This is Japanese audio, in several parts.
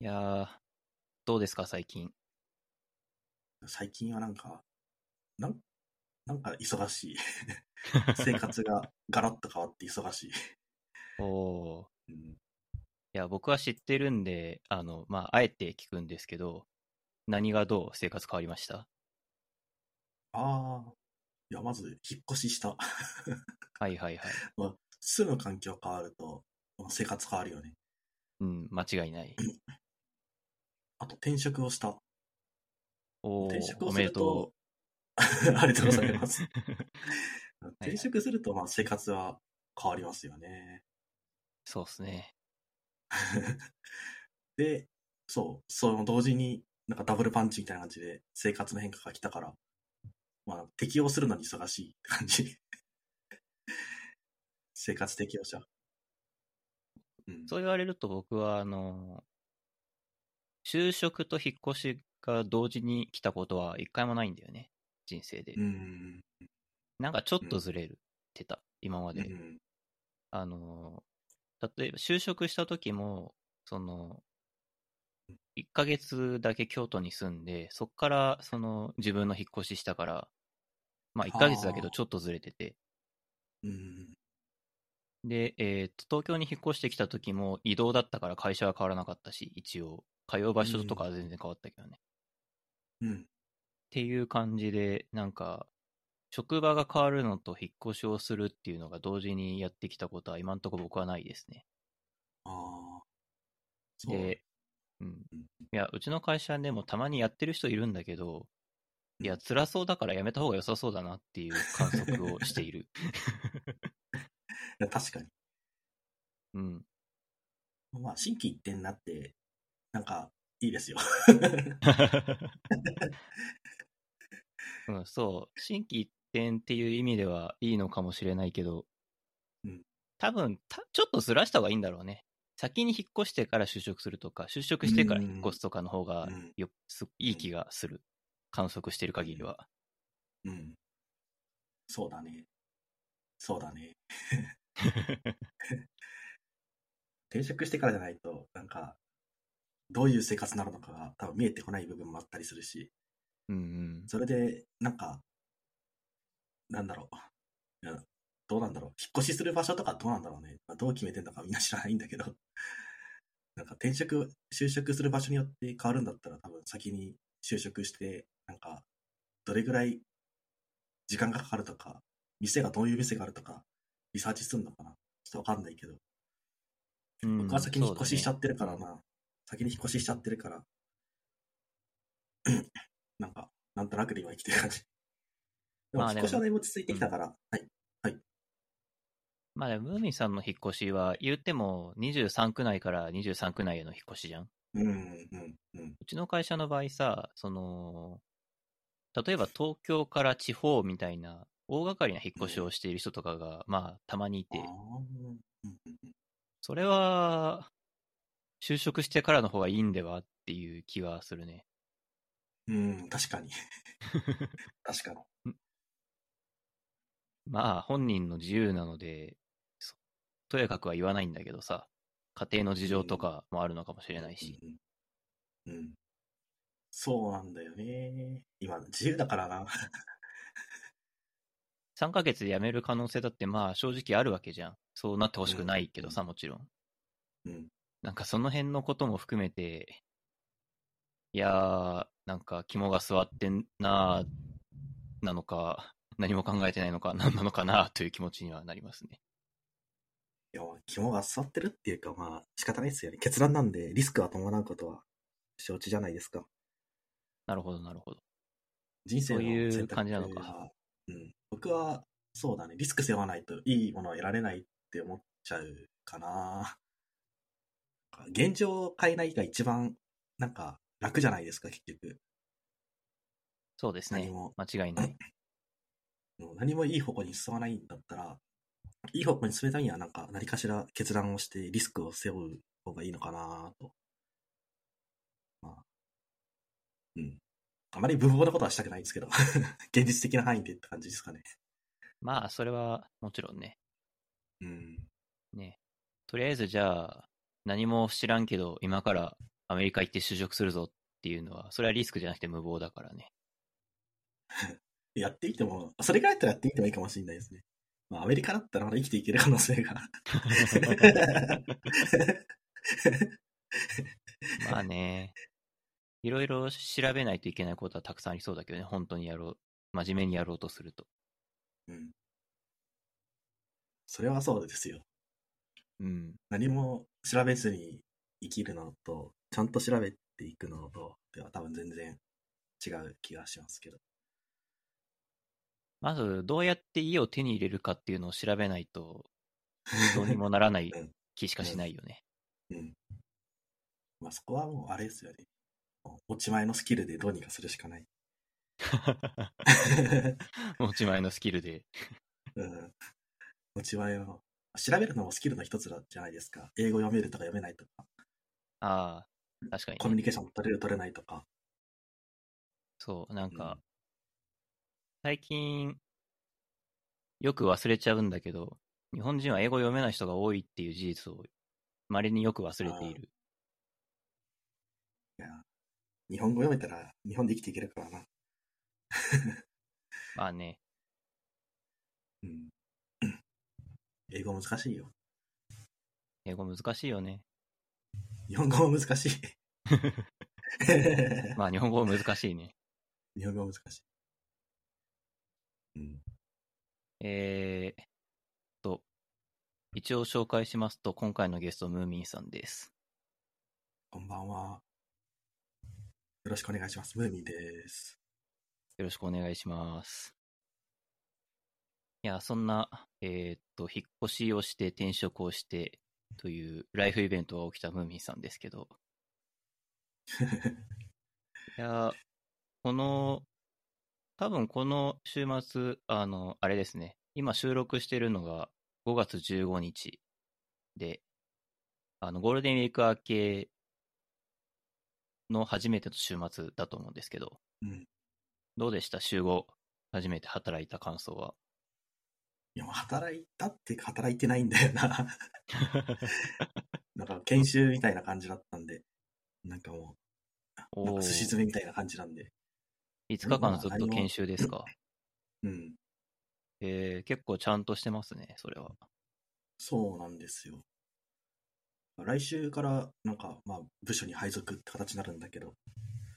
いやー、どうですか、最近？最近はなんか、なん、なんか忙しい。生活がガラッと変わって忙しい。おー。うん、いや、僕は知ってるんで、あの、まあ、あえて聞くんですけど、何がどう？生活変わりました？ああ、いや、まず、引っ越しした。はいはいはい。まあ、住む環境変わると、生活変わるよね。うん、間違いない。あと、転職をした。おー転職、をすると、ありがとうございます。転職すると、まあ、生活は変わりますよね。う。そうっすね。で、そう、その同時に、なんかダブルパンチみたいな感じで生活の変化が来たから、まあ、適応するのに忙しいって感じ。生活適応者。うん。そう言われると僕は、あの、就職と引っ越しが同時に来たことは一回もないんだよね。人生で。うん。なんかちょっとずれるってた、今まで。うん。あの、例えば就職した時も、その、1ヶ月だけ京都に住んで、そっからその自分の引っ越ししたから、まあ1ヶ月だけどちょっとずれてて、うん。で、えー東京に引っ越してきた時も移動だったから会社は変わらなかったし、一応、通う場所とかは全然変わったけどね。っうん。ていう感じで、なんか、職場が変わるのと引っ越しをするっていうのが同時にやってきたことは今んとこ僕はないですね。ああ。そう。で、うん。うんいや、うちの会社でもたまにやってる人いるんだけど、いや、うん辛そうだからやめた方が良さそうだなっていう観測をしている。いや確かに。うん。まあ、心機一転になって、なんか、いいですよ。うん、そう。心機一転っていう意味ではいいのかもしれないけど、うん多分た、ちょっとずらした方がいいんだろうね。先に引っ越してから就職するとか、就職してから引っ越すとかの方がうんよすいい気がする。観測してる限りは。うん。そうだね。そうだね。転職してからじゃないと、なんか、どういう生活になるのかが多分見えてこない部分もあったりするし、うんうん。それで、なんか、なんだろう。いやどうなんだろう。引っ越しする場所とかどうなんだろうね。まあ、どう決めてんのかみんな知らないんだけど、なんか転職、就職する場所によって変わるんだったら多分先に就職して、なんか、どれぐらい時間がかかるとか、店がどういう店があるとか、リサーチするのかな。ちょっとわかんないけど、うん僕は先に引っ越ししちゃってるからな。先に引っ越ししちゃってるから、なんか、なんとなくで今生きてる感じ。でも、まあ引っ越しはだいぶ落ち着いてきたから、はい。まあでも、ムーミンさんの引っ越しは、言っても23区内から23区内への引っ越しじゃん。うん、うん、うん。うちの会社の場合さ、その、例えば東京から地方みたいな、大掛かりな引っ越しをしている人とかが、まあ、たまにいてそれは、就職してからの方がいいんではっていう気はするね。うん、うん確かに。確かに。まあ、本人の自由なので、そとやかくは言わないんだけどさ、家庭の事情とかもあるのかもしれないし。うん。うん。そうなんだよね。今、自由だからな。3ヶ月で辞める可能性だってまあ正直あるわけじゃん。そうなってほしくないけどさ、もちろん。うん。なんかその辺のことも含めて、いやー、なんか肝が据わってんなー、なのか、何も考えてないのか、何なのかなという気持ちにはなりますね。いや、肝が座ってるっていうか、まあ、仕方ないですよね。決断なんで、リスクは伴うことは承知じゃないですか。なるほど、なるほど。人生のそういう選択感じなのかはうん。僕は、そうだね。リスク背負わないといいものを得られないって思っちゃうかな。現状を変えないが一番、なんか、楽じゃないですか、結局。そうですね何も。間違いない。何もいい方向に進まないんだったら、いい方向に進めためには、なんか、何かしら決断をして、リスクを背負う方がいいのかなと。まあ、うん。あまり無謀なことはしたくないんですけど、現実的な範囲でって感じですかね。まあ、それはもちろんね。うん。ね。とりあえずじゃあ、何も知らんけど、今からアメリカ行って就職するぞっていうのは、それはリスクじゃなくて無謀だからね。やっていっても、それぐらいだったらやっていってもいいかもしれないですね。まあ、アメリカだったらまだ生きていける可能性が。まあね、いろいろ調べないといけないことはたくさんありそうだけどね、本当にやろう、真面目にやろうとすると。うん。それはそうですよ。うん。何も調べずに生きるのと、ちゃんと調べていくのと、では多分全然違う気がしますけど。まず、どうやって家を手に入れるかっていうのを調べないと、どうにもならないうん気しかしないよね。うん。まあそこはもうあれですよね。持ち前のスキルでどうにかするしかない。持ち前のスキルで。うん。持ち前の。調べるのもスキルの一つだじゃないですか。英語読めるとか読めないとか、ああ、確かに、コミュね。ニケーション取れる取れないとか。そう、なんか、うん最近、よく忘れちゃうんだけど、日本人は英語読めない人が多いっていう事実を、稀によく忘れている。いや、日本語読めたら日本で生きていけるからな。まあね、うん。英語難しいよ。英語難しいよね。日本語も難しい。まあ日本語難しいね。日本語難しい。うん。えーっと、一応紹介しますと、今回のゲスト、ムーミンさんです。こんばんは。よろしくお願いします。ムーミンです。よろしくお願いします。いや、そんな、えーっと、引っ越しをして転職をしてというライフイベントが起きたムーミンさんですけど、いや、この、多分この週末、あの、あれですね、今収録してるのが5月15日で、あの、ゴールデンウィーク明けの初めての週末だと思うんですけど、うん。どうでした？週後、初めて働いた感想は。いや、働いたって働いてないんだよな。なんか研修みたいな感じだったんで、なんかもう、なんか寿司詰めみたいな感じなんで。5日間ずっと研修ですか？うん。えー、結構ちゃんとしてますね、それは。そうなんですよ。来週から、なんか、まあ、部署に配属って形になるんだけど、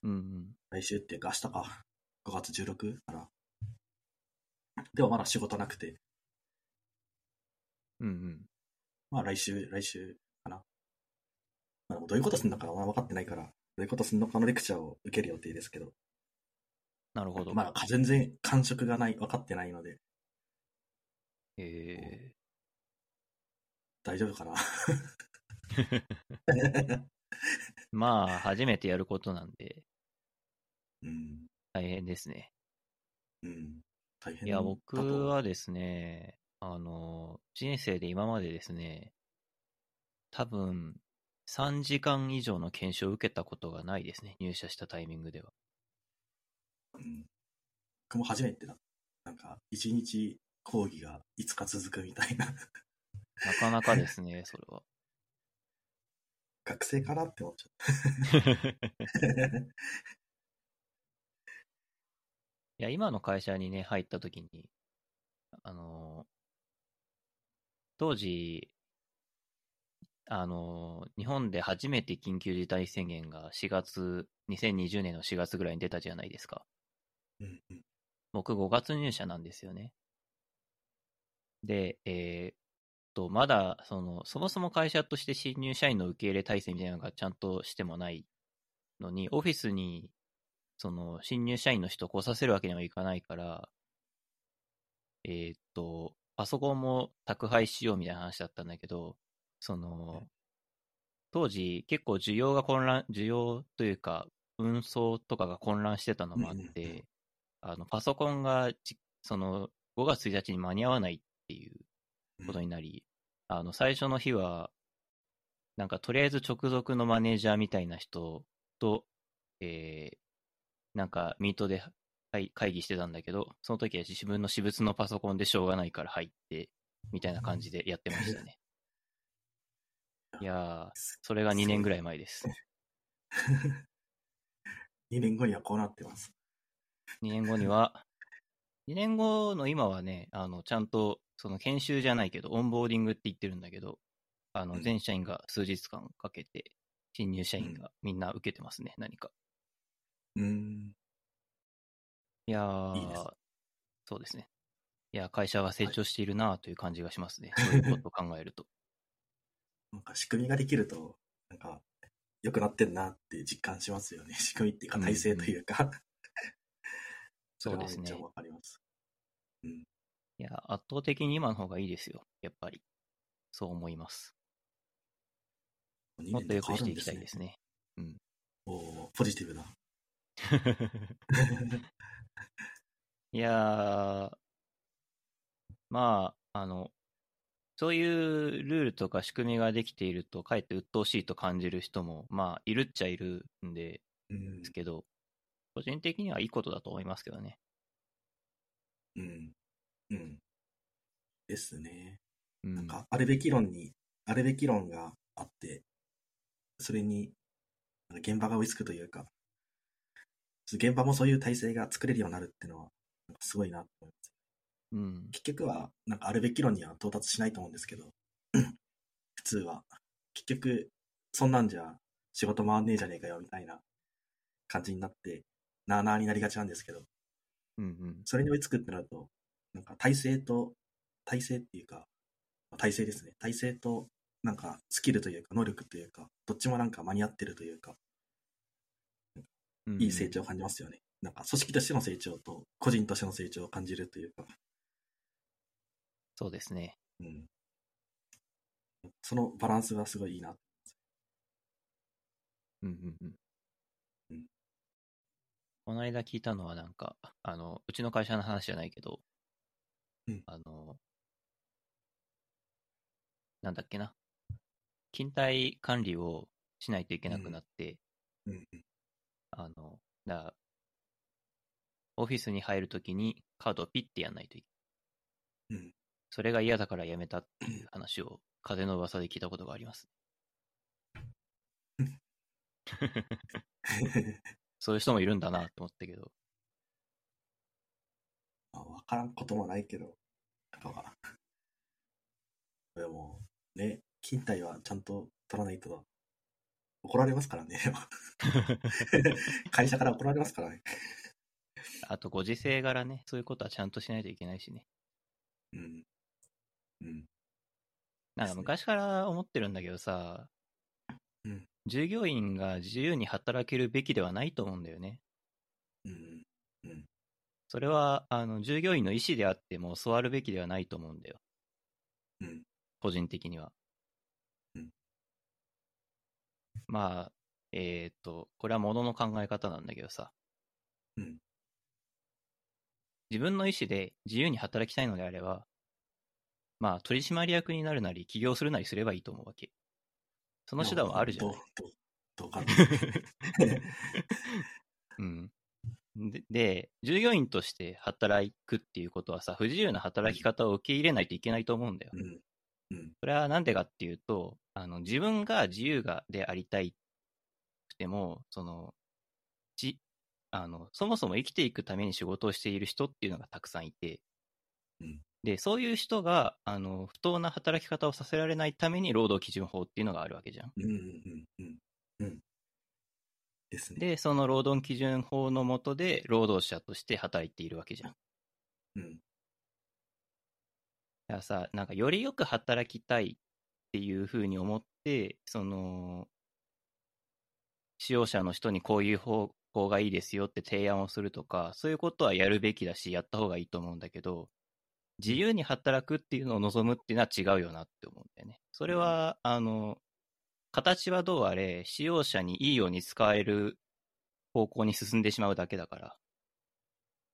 うんうん。来週っていうか明日か、5月16から。でもまだ仕事なくて、うんうん。まあ来週、来週かな。まあ、どういうことするのかは分かってないから、どういうことするのかのレクチャーを受ける予定ですけど、なるほど。まあ全然感触がない、分かってないので、え大丈夫かな？ー、まあ、初めてやることなんで、うん、大変ですね。うん。大変いや、僕はですね、あの、人生で今までですね、多分、3時間以上の研修を受けたことがないですね、入社したタイミングでは。うん。僕も初めてだ。なんか、一日講義が5日続くみたいな。なかなかですね、それは。学生かなって思っちゃった。いや、今の会社にね、入った時に、あの、当時、あの、日本で初めて緊急事態宣言が4月、2020年の4月ぐらいに出たじゃないですか。うんうん僕5月入社なんですよね。で、えーっと、まだ、その、そもそも会社として新入社員の受け入れ体制みたいなのがちゃんとしてもないのに、オフィスに、その、新入社員の人を来させるわけにはいかないから、えーっと、パソコンも宅配しようみたいな話だったんだけど、その、当時結構需要が混乱、需要というか、運送とかが混乱してたのもあって、あの、パソコンがじ、その、5月1日に間に合わないっていうことになり、あの、最初の日は、なんかとりあえず直属のマネージャーみたいな人と、えー、なんかミートで会会議してたんだけど、その時は自分の私物のパソコンでしょうがないから入って、みたいな感じでやってましたね。いやー、それが2年ぐらい前です。2年後にはこうなってます。2年後には、2年後の今はね、あの、ちゃんと、その研修じゃないけど、オンボーディングって言ってるんだけど、あの、うん全社員が数日間かけて、新入社員がみんな受けてますね、何か。うーん。いやー、いそうですね。いや、会社は成長しているなという感じがしますね。そういうことを考えると。なんか仕組みができると、なんか、良くなってんなって実感しますよね。仕組みっていうか、体制というか。そうですねわかります。うん。いや、圧倒的に今の方がいいですよ。やっぱり。そう思います。2もっと良くしていきたいですね。うん。おーポジティブだ。いやー、まあ、あの、そういうルールとか仕組みができていると、かえって鬱陶しいと感じる人も、まあ、いるっちゃいるんでうんす。けど、個人的にはいいことだと思いますけどね。うん。うん。ですね。うん。なんか、あるべき論に、あるべき論があって、それに、現場が追いつくというか、現場もそういう体制が作れるようになるっていうのは、なんかすごいなと思います。うん。結局は、なんかあるべき論には到達しないと思うんですけど、普通は。結局、そんなんじゃ仕事回んねえじゃねえかよみたいな感じになって、なあなあになりがちなんですけど、うんうん。それに追いつくってなると、なんか体制と、体制っていうか、体制ですね。体制と、なんかスキルというか、能力というか、どっちもなんか間に合ってるというか、いい成長を感じますよね。なんか組織としての成長と、個人としての成長を感じるというか、そうですね。うん。そのバランスがすごいいいな。うんうんうんうん。この間聞いたのはなんか、あの、うちの会社の話じゃないけど、うんあの、なんだっけな。勤怠管理をしないといけなくなって、うんうん。あの、だオフィスに入るときにカードをピッてやんないといけない。うん。それが嫌だからやめたっていう話を風の噂で聞いたことがあります。そういう人もいるんだなと思ったけど。まあ、わからんこともないけど、なんか、でも、ね、勤怠はちゃんと取らないと、怒られますからね。会社から怒られますからね。あと、ご時世柄ね、そういうことはちゃんとしないといけないしね。うん。うん。なんか昔から思ってるんだけどさ、うん従業員が自由に働けるべきではないと思うんだよね。うん。うん。それは、あの、従業員の意思であっても教わるべきではないと思うんだよ。うん。個人的には。うんまあ、えっ、と、これはものの考え方なんだけどさ、うん。自分の意思で自由に働きたいのであれば、まあ、取締役になるなり、起業するなりすればいいと思うわけ。その手段はあるじゃない。どう、かな。うん。でで、従業員として働くっていうことはさ、不自由な働き方を受け入れないといけないと思うんだよ。うん。うん。それはなんでかっていうと、あの、自分が自由がでありたいくても、その、じ、あの、そもそも生きていくために仕事をしている人っていうのがたくさんいて、うんで、そういう人が、あの、不当な働き方をさせられないために労働基準法っていうのがあるわけじゃん。うん。うん。うん。うん。ですね。で、その労働基準法の下で労働者として働いているわけじゃん。だうん。からさ、なんかよりよく働きたいっていうふうに思って、その、使用者の人にこういう方法がいいですよって提案をするとか、そういうことはやるべきだし、やった方がいいと思うんだけど、自由に働くっていうのを望むっていうのは違うよなって思うんだよね。それは、あの、形はどうあれ、使用者にいいように使える方向に進んでしまうだけだから。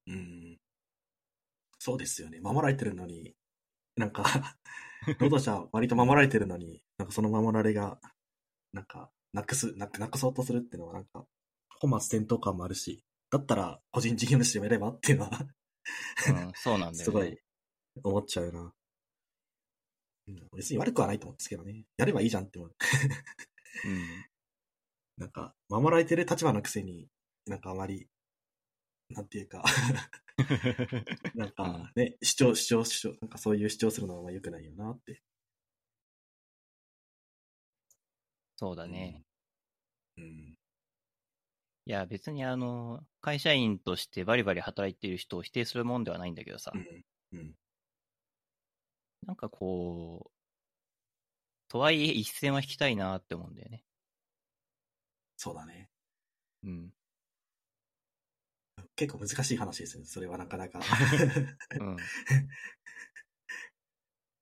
うん。そうですよね。守られてるのに、なんか、労働者は割と守られてるのに、なんかその守られが、なんか、なくす、なく、なくそうとするっていうのはなんか、本末転倒感もあるし、だったら個人事業主でもやればっていうのは、うん、そうなんだよね。すごい思っちゃうな。うん別に悪くはないと思うんですけどね。やればいいじゃんって思う。うん。なんか、守られてる立場のくせに、なんかあまり、なんていうか、なんかね、主張、主張、主張、なんかそういう主張するのはあんま良くないよなって。そうだね。うん。いや、別にあの、会社員としてバリバリ働いている人を否定するもんではないんだけどさ、うん。うん。なんかこう、とはいえ一線は引きたいなって思うんだよね。そうだね。うん。結構難しい話ですよね。それはなかなか。うん。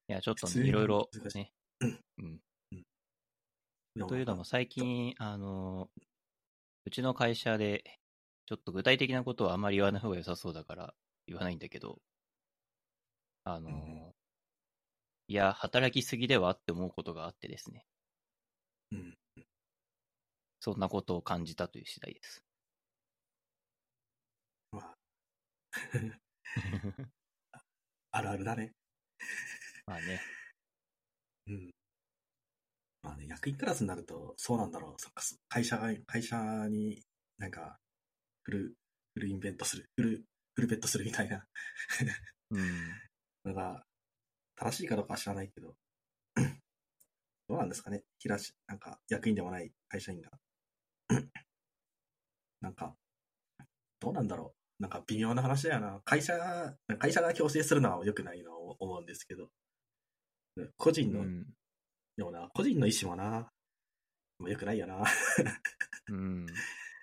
いや、ちょっとね、いろいろね。うんうん。というのも最近、あの、うちの会社で、ちょっと具体的なことはあんまり言わない方が良さそうだから言わないんだけど、あの、うんいや、働きすぎではって思うことがあってですね。うん。そんなことを感じたという次第です。まあ、あるあるだね。まあね。うん。まあね、役員クラスになると、そうなんだろう。そっか、そ会社が、会社になんか、フル、フルインベントする、フル、フルベットするみたいなうん。のが、正しいかどうかは知らないけど、どうなんですかね。平し、なんか、役員でもない会社員が。なんか、どうなんだろう。なんか微妙な話だよな。会社、会社が強制するのは良くないのは思うんですけど、個人のうん。でもな、個人の意思もな、もう良くないよな。うん。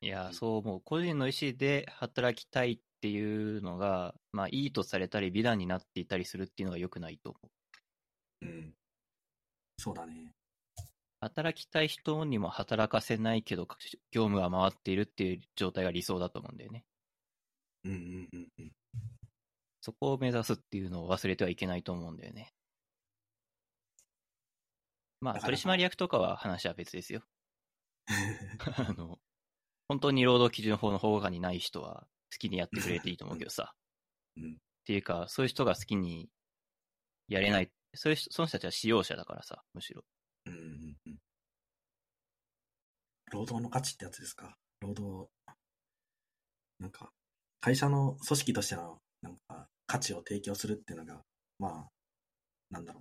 いや、そう思う。個人の意思で働きたいっていうのが、まあ、いいとされたり、美談になっていたりするっていうのが良くないと思う。うん。そうだね。働きたい人にも働かせないけど、業務が回っているっていう状態が理想だと思うんだよね。うんうんうんうん。そこを目指すっていうのを忘れてはいけないと思うんだよね。まあ、取締役とかは話は別ですよ。あの、本当に労働基準法の保護下にない人は好きにやってくれていいと思うけどさ。うんっていうか、そういう人が好きにやれない、そういう人、その人たちは使用者だからさ、むしろ。うんうんうん。労働の価値ってやつですか？労働、なんか、会社の組織としての、なんか、価値を提供するっていうのが、まあ、なんだろ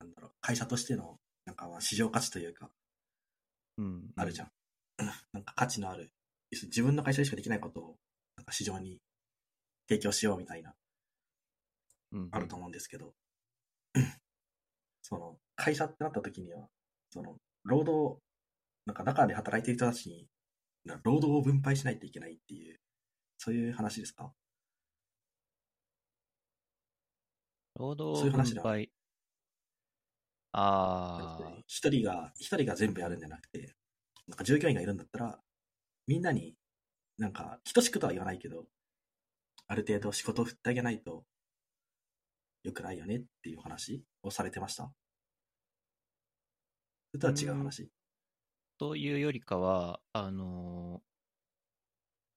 う。なんだろう。会社としての、なんか、まあ市場価値というか、うん。あるじゃん。なんか価値のある、自分の会社でしかできないことを、なんか市場に提供しようみたいな、うん。あると思うんですけど、その、会社ってなった時には、その、労働、なんか中で働いている人たちに、な労働を分配しないといけないっていう、そういう話ですか？労働そういう話だ。分配。ああ、一人が、一人が全部やるんじゃなくて、なんか従業員がいるんだったら、みんなに、なんか、等しくとは言わないけど、ある程度仕事を振ってあげないと、良くないよねっていう話をされてました？それとは違う話。というよりかは、あのー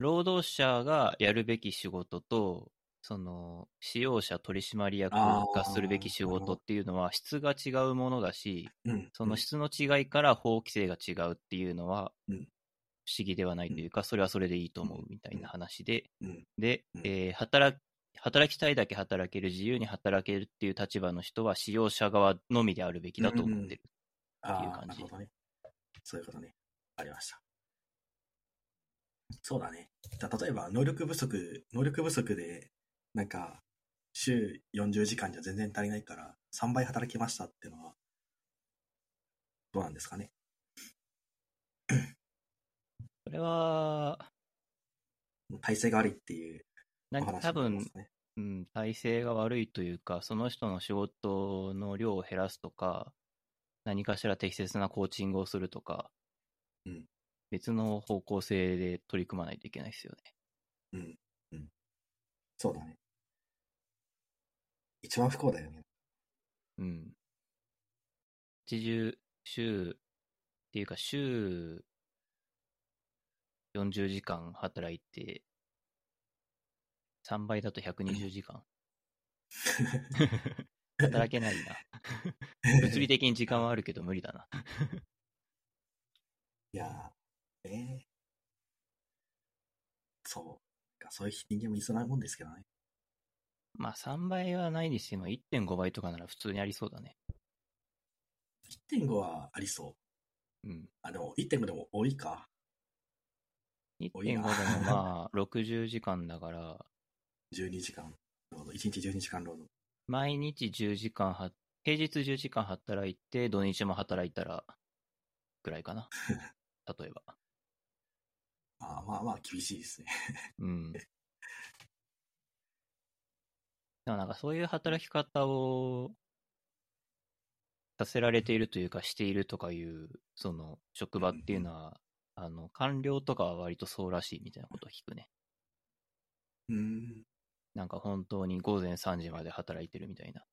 労働者がやるべき仕事と、その、使用者取締役がするべき仕事っていうのは質が違うものだし、うん。その質の違いから法規制が違うっていうのは、うん不思議ではないというか、それはそれでいいと思うみたいな話で、うん。で、うんえー働働きたいだけ働ける、自由に働けるっていう立場の人は、使用者側のみであるべきだと思ってる。っていう感じなるほどね。そういうことね。ありました。そうだね。じゃあ例えば、能力不足、能力不足で、なんか、週40時間じゃ全然足りないから、3倍働きましたっていうのは、どうなんですかね？それは、体制が悪いっていうおなんか多分。うん、体制が悪いというか、その人の仕事の量を減らすとか、何かしら適切なコーチングをするとか、うん別の方向性で取り組まないといけないですよね。うん。うん。そうだね。一番不幸だよね。うん。一十、週、っていうか週40時間働いて、3倍だと120時間。働けないな。物理的に時間はあるけど無理だな。いやー、えー、そう。そういう人間もいそうなもんですけどね。まあ3倍はないにしても1.5倍とかなら普通にありそうだね。1.5はありそう。うん。あ、でも1.5でも多いか。1.5多いなでもまあ60時間だから、12時間。なるほど。1日12時間労働。毎日10時間は、平日10時間働いて、土日も働いたら、ぐらいかな。例えば。あーまあまあ厳しいですね。うん。でもなんかそういう働き方をさせられているというかしているとかいう、その職場っていうのは、あの、官僚とかは割とそうらしいみたいなことを聞くね。うーん。なんか本当に午前3時まで働いてるみたいな。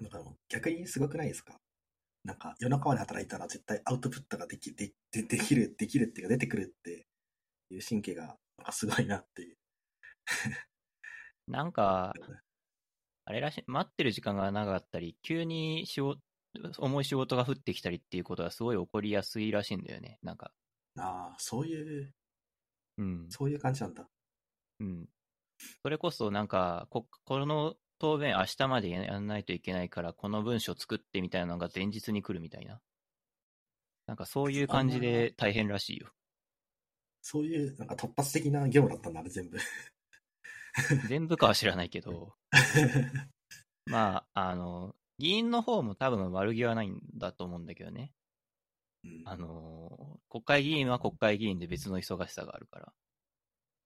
なんか逆にすごくないですか？なんか夜中まで働いたら絶対アウトプットができででできる、できるっていうか出てくるっていう神経がすごいなっていう。なんか、あれらしい、待ってる時間が長かったり、急に仕事、重い仕事が降ってきたりっていうことがすごい起こりやすいらしいんだよね。なんか、ああ、そういう、うん。そういう感じなんだ。うん。それこそなんか、こ、この答弁明日までやらないといけないから、この文章作ってみたいなのが前日に来るみたいな。なんかそういう感じで大変らしいよ。そういうなんか突発的な業務だったんだ、あれ全部。全部かは知らないけど、まあ、あの、議員の方も多分悪気はないんだと思うんだけどね。うんあの、国会議員は国会議員で別の忙しさがあるから。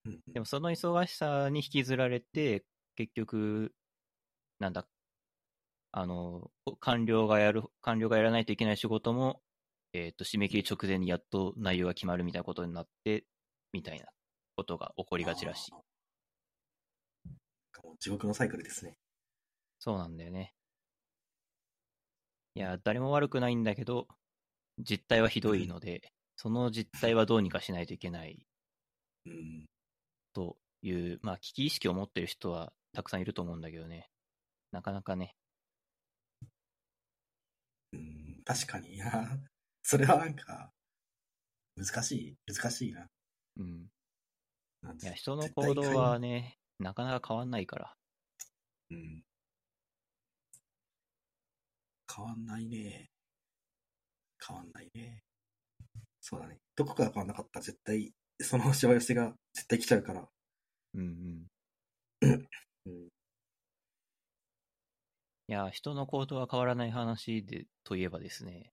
うんでもその忙しさに引きずられて、結局、なんだ、あの、官僚がやる、官僚がやらないといけない仕事も、えっ、と、締め切り直前にやっと内容が決まるみたいなことになって、みたいなことが起こりがちらしいもう地獄のサイクルですね。そうなんだよね。いや、誰も悪くないんだけど、実態はひどいので、その実態はどうにかしないといけないうん。という、まあ、危機意識を持ってる人はたくさんいると思うんだけどね。なかなかね、うん、確かに。いや、それはなんか、難しい、難しいな。うん。なんいや、人の行動はね、なかなか変わんないから。うん。変わんないね。変わんないね。そうだね。どこかが変わんなかったら絶対、そのしわ寄せが絶対来ちゃうから。うんうん。うん。いや、人の行動は変わらない話で、といえばですね、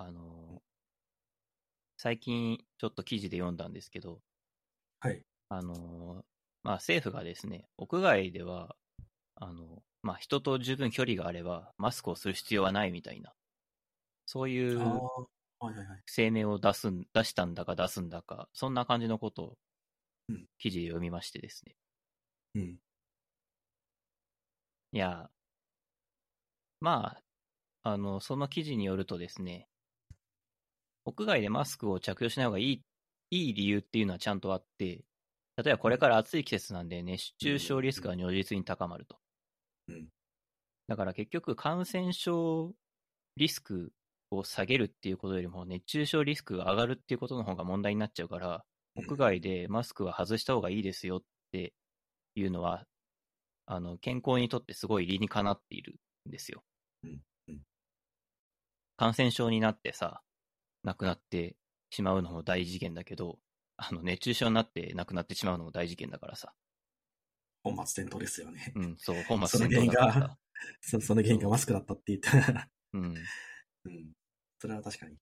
あの、最近ちょっと記事で読んだんですけど、はい。あの、まあ、政府がですね、屋外では、あの、まあ、人と十分距離があれば、マスクをする必要はないみたいな、そういう。声明を出すん、出したんだか出すんだか、そんな感じのことをうん記事で読みましてですね。うん。いや、まあ、あの、その記事によるとですね、屋外でマスクを着用しない方がいい、いい理由っていうのはちゃんとあって、例えばこれから暑い季節なんで熱中症リスクが如実に高まると。うん。だから結局感染症リスクを下げるっていうことよりも熱中症リスクが上がるっていうことの方が問題になっちゃうから、屋外でマスクは外した方がいいですよっていうのは、あの、健康にとってすごい理にかなっているんですよ。感染症になってさ、亡くなってしまうのも大事件だけど、あの、熱中症になって亡くなってしまうのも大事件だからさ。本末転倒ですよね。うん、そう、本その末転倒だからさ。そその原因がマスクだったって言ったら、うん。っうん。それは確かに。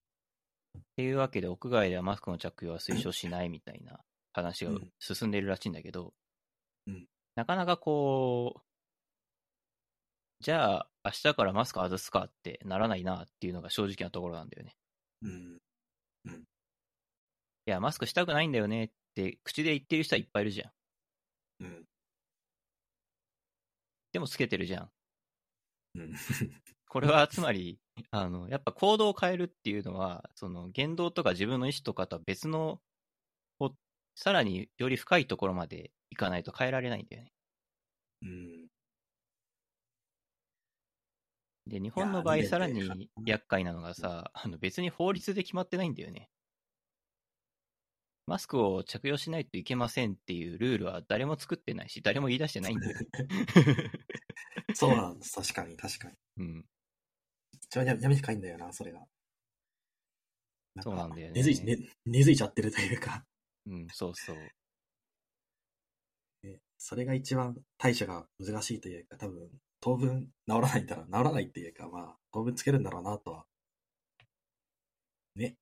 ていうわけで、屋外ではマスクの着用は推奨しないみたいな話がうん進んでいるらしいんだけど、うんなかなかこう、じゃあ、明日からマスク外すかってならないなっていうのが正直なところなんだよね。うん。いや、マスクしたくないんだよねって口で言ってる人はいっぱいいるじゃん。うん。でもつけてるじゃん。うん。これはつまり、あの、やっぱ行動を変えるっていうのは、その言動とか自分の意思とかとは別の、さらにより深いところまでいかないと変えられないんだよね。うん。で、日本の場合、さらに厄介なのがさ、あの別に法律で決まってないんだよね。マスクを着用しないといけませんっていうルールは誰も作ってないし、誰も言い出してないんだよね。そうなんです。確かに、確かに。うん。一番ややめてかいんだよな、それが。かそうなんだよね根付い、ね、根付いちゃってるというか、うん、そうそう。ねそれが一番対処が難しいというか、多分、当分治らないんだろう、治らないっていうか、まあ、当分つけるんだろうなとは。ね。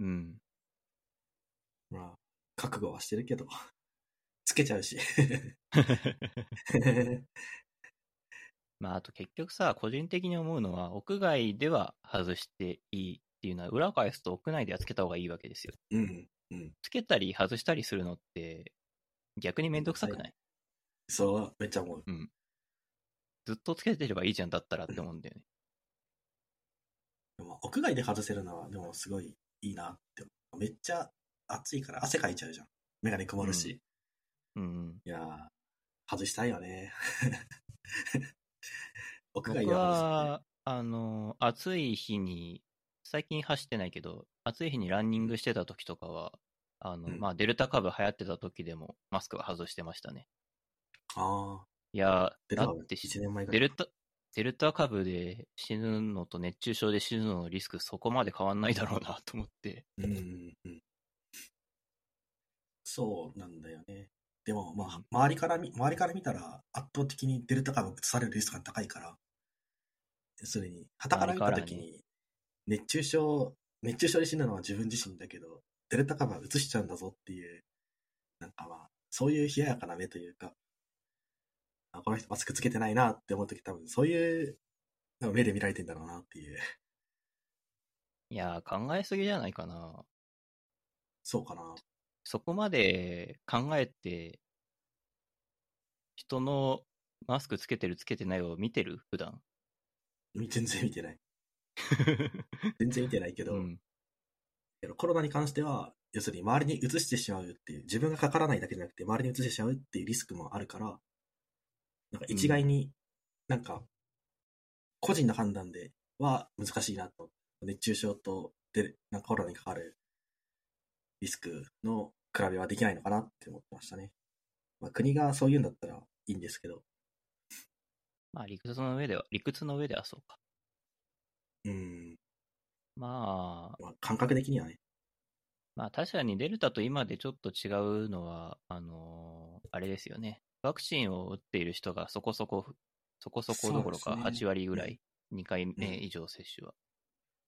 うん。まあ、覚悟はしてるけど、つけちゃうし。まあ、あと結局さ、個人的に思うのは、屋外では外していいっていうのは、裏を返すと屋内ではつけた方がいいわけですよ。うん、うん。つけたり外したりするのって、逆にめんどくさくない？そう、めっちゃ思う。ずっとつけてればいいじゃんだったらって思うんだよね。でも屋外で外せるのは、でもすごいいいなって。めっちゃ暑いから汗かいちゃうじゃん。メガネ曇るし。うん。いやー、外したいよね。屋外僕では外は、あの、暑い日に、最近走ってないけど、暑い日にランニングしてた時とかは、あの、うんまあ、デルタ株流行ってた時でも、マスクは外してましたね。す。ああ、いや、だってし1年前ぐらい。デルタ、デルタ株で死ぬのと熱中症で死ぬののリスクそこまで変わんないだろうなと思って。うんうんうん。そうなんだよね。でも、まあ、周りから見、周りから見たら、圧倒的にデルタ株移されるリスクが高いから、それに、旗から見たときに、熱中症、熱中症で死ぬのは自分自身だけど、デルタ株は移しちゃうんだぞっていう、なんかまあ、そういう冷ややかな目というか、あこの人マスクつけてないなって思うとき多分、そういう目で見られてんだろうなっていう。いやー、考えすぎじゃないかな。そうかな。そこまで考えて、人のマスクつけてるつけてないを見てる？普段。全然見てない。全然見てないけど、うん。けどコロナに関しては、要するに周りに移してしまうっていう、自分がかからないだけじゃなくて、周りに移してしまうっていうリスクもあるから、なんか一概に、なんか、個人の判断では難しいなと。熱中症とでなんかコロナにかかるリスクの比べはできないのかなって思ってましたね。まあ、国がそういうんだったらいいんですけど、まあ理屈の上では、理屈の上ではそうか。うん、まあ、まあ、感覚的にはね、まあ確かにデルタと今でちょっと違うのは、あのーあれですよね。ワクチンを打っている人がそこそこ、そこそこどころかそうですね8割ぐらい、2回うん目以上接種は、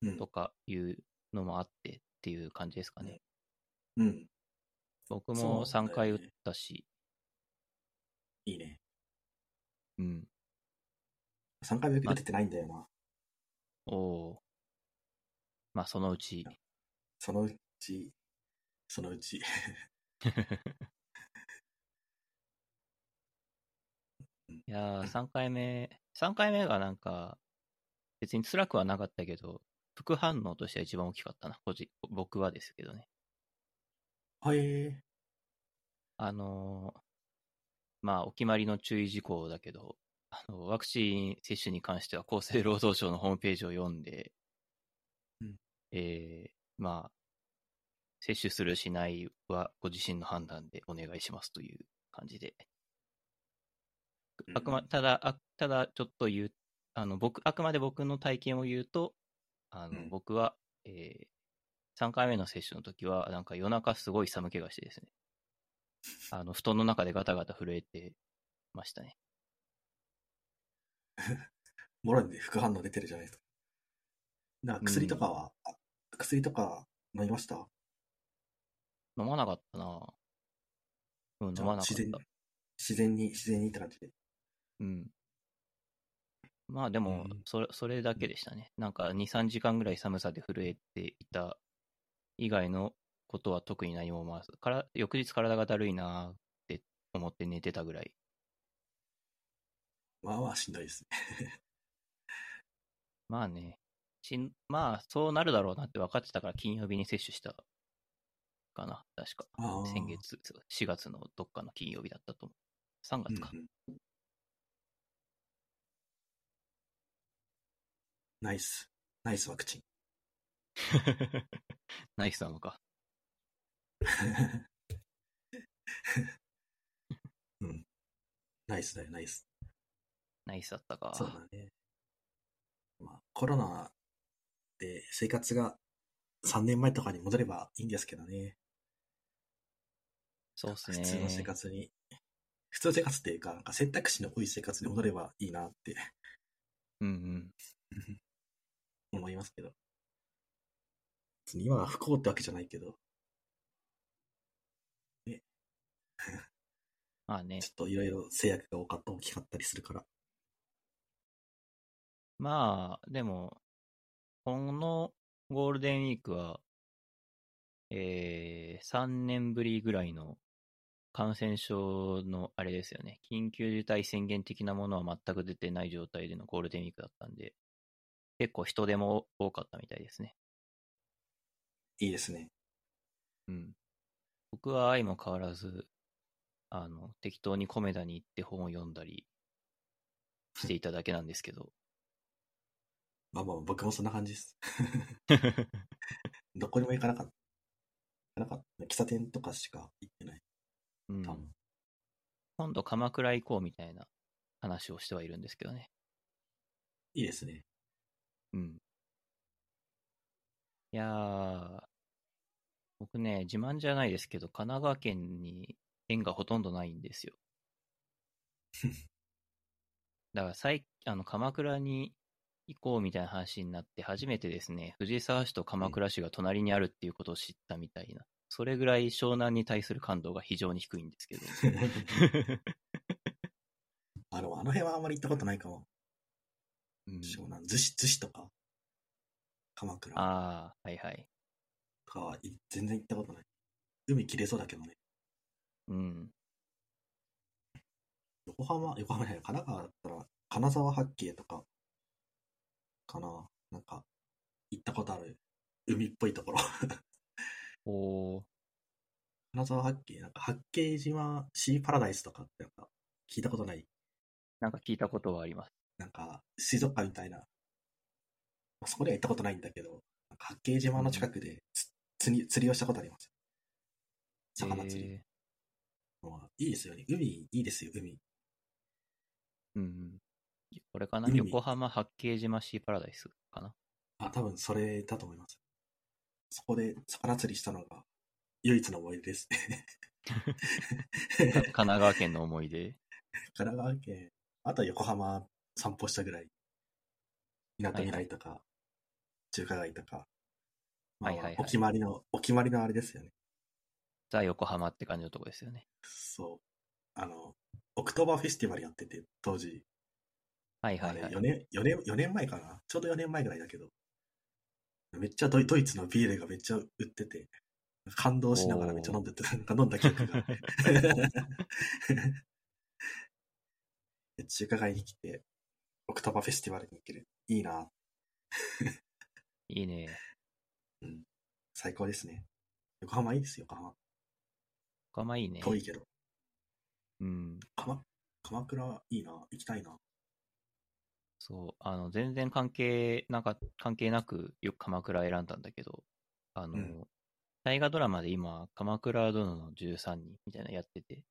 うんと、かいうのもあってっていう感じですかね。うん、僕も3なんだよね回打ったし、いいね。うん。3回目受けてないんだよな。おお。まあそのうち、そのうち、そのうち。いやー、3回目、3回目がなんか、別に辛くはなかったけど、副反応としては一番大きかったな、個人僕はですけどね。はい、えあのーまあ、お決まりの注意事項だけど、あのワクチン接種に関しては厚生労働省のホームページを読んで、うんえーまあ、接種するしないはご自身の判断でお願いしますという感じで。あくま、ただ、あただ、ちょっと言う、あの、僕、あくまで僕の体験を言うと、あの、うん僕は、えー、3回目の接種の時は、なんか夜中すごい寒気がしてですね、あの、布団の中でガタガタ震えてましたね。もろにで副反応出てるじゃないですか。な薬とかは、あ薬とか飲みました？飲まなかったなうん、飲まなかっ自然た。自然に、自然にって感じで。うん。まあでもうん、それ、それだけでしたね。なんか2、3時間ぐらい寒さで震えていた以外のことは特に何も思わず、から翌日体がだるいなーって思って寝てたぐらい。まあまあしんどいですね。まあね、しんまあそうなるだろうなって分かってたから金曜日に接種したかな、確か。先。月、4月のどっかの金曜日だったと思う。3月か。うんうんナイス。ナイスワクチン。ナイスなのか。うん。ナイスだよ、ナイス。ナイスだったか。そうだね。まあ、コロナで生活が3年前とかに戻ればいいんですけどね。そうっすね。普通の生活に。普通の生活っていうか、なんか選択肢の多い生活に戻ればいいなってうんうん。思いますけど。別に今は不幸ってわけじゃないけど、まあねちょ。っといろいろ制約が多かった、大きかったりするから。まあ、でも、このゴールデンウィークは、えー、3年ぶりぐらいの感染症のあれですよね。緊急事態宣言的なものは全く出てない状態でのゴールデンウィークだったんで、結構人手も多かったみたいですね。いいですね。うん。僕は相も変わらず、あの、適当にコメダに行って本を読んだりしていただけなんですけど。まあまあ、僕もそんな感じです。どこにも行かなかった。行かなかった。喫茶店とかしか行ってない。うん。今度鎌倉行こうみたいな話をしてはいるんですけどね。いいですね。うん。いやー、僕ね、自慢じゃないですけど、神奈川県に縁がほとんどないんですよ。だから最、あの、鎌倉に行こうみたいな話になって、初めてですね、藤沢市と鎌倉市が隣にあるっていうことを知ったみたいな。それぐらい湘南に対する感度が非常に低いんですけど。あの、あの辺はあんまり行ったことないかも。うん、湘南、逗子、逗子とか、鎌倉とああ、はいはい。かはい全然行ったことない。海綺麗そうだけどね。うん。横浜、横浜じゃない、神奈川だったら、金沢八景とか、かな。なんか、行ったことある、海っぽいところ。おー、金沢八景、なんか八景島シーパラダイスとかってなんか、聞いたことない？なんか聞いたことはあります。なんか、水族館みたいな。そこでは行ったことないんだけど、なんか八景島の近くでつ釣り釣りをしたことあります。魚釣り。えまあいいですよね。海、いいですよ、海。ーうんうん。これかな？海横浜八景島シーパラダイスかな？あ、多分それだと思います。そこで魚釣りしたのが唯一の思い出ですね。神奈川県の思い出？神奈川県、あとは横浜散歩したぐらい。みなとみらいとか、中華街とか。まあはいはいはいお決まりの、お決まりのあれですよね。ザ・横浜って感じのとこですよね。そう。あの、オクトーバーフェスティバルやってて、当時。あれ、はいはいはい。4年、4年、4年前かな？ちょうど4年前ぐらいだけど。めっちゃドイドイツのビールがめっちゃ売ってて、感動しながらめっちゃ飲んでて、なんか飲んだ記憶が。で中華街に来て、オクトーバーフェスティバルに行ける。いいな。いいね。最高ですね。横浜いいですよ、横浜。横浜いいね。遠いけど。うん。鎌鎌倉いいな。行きたいな。そう。あの、全然関係、なんか、関係なく、よく鎌倉選んだんだけど、あの、うん大河ドラマで今、鎌倉殿の13人みたいなのやってて、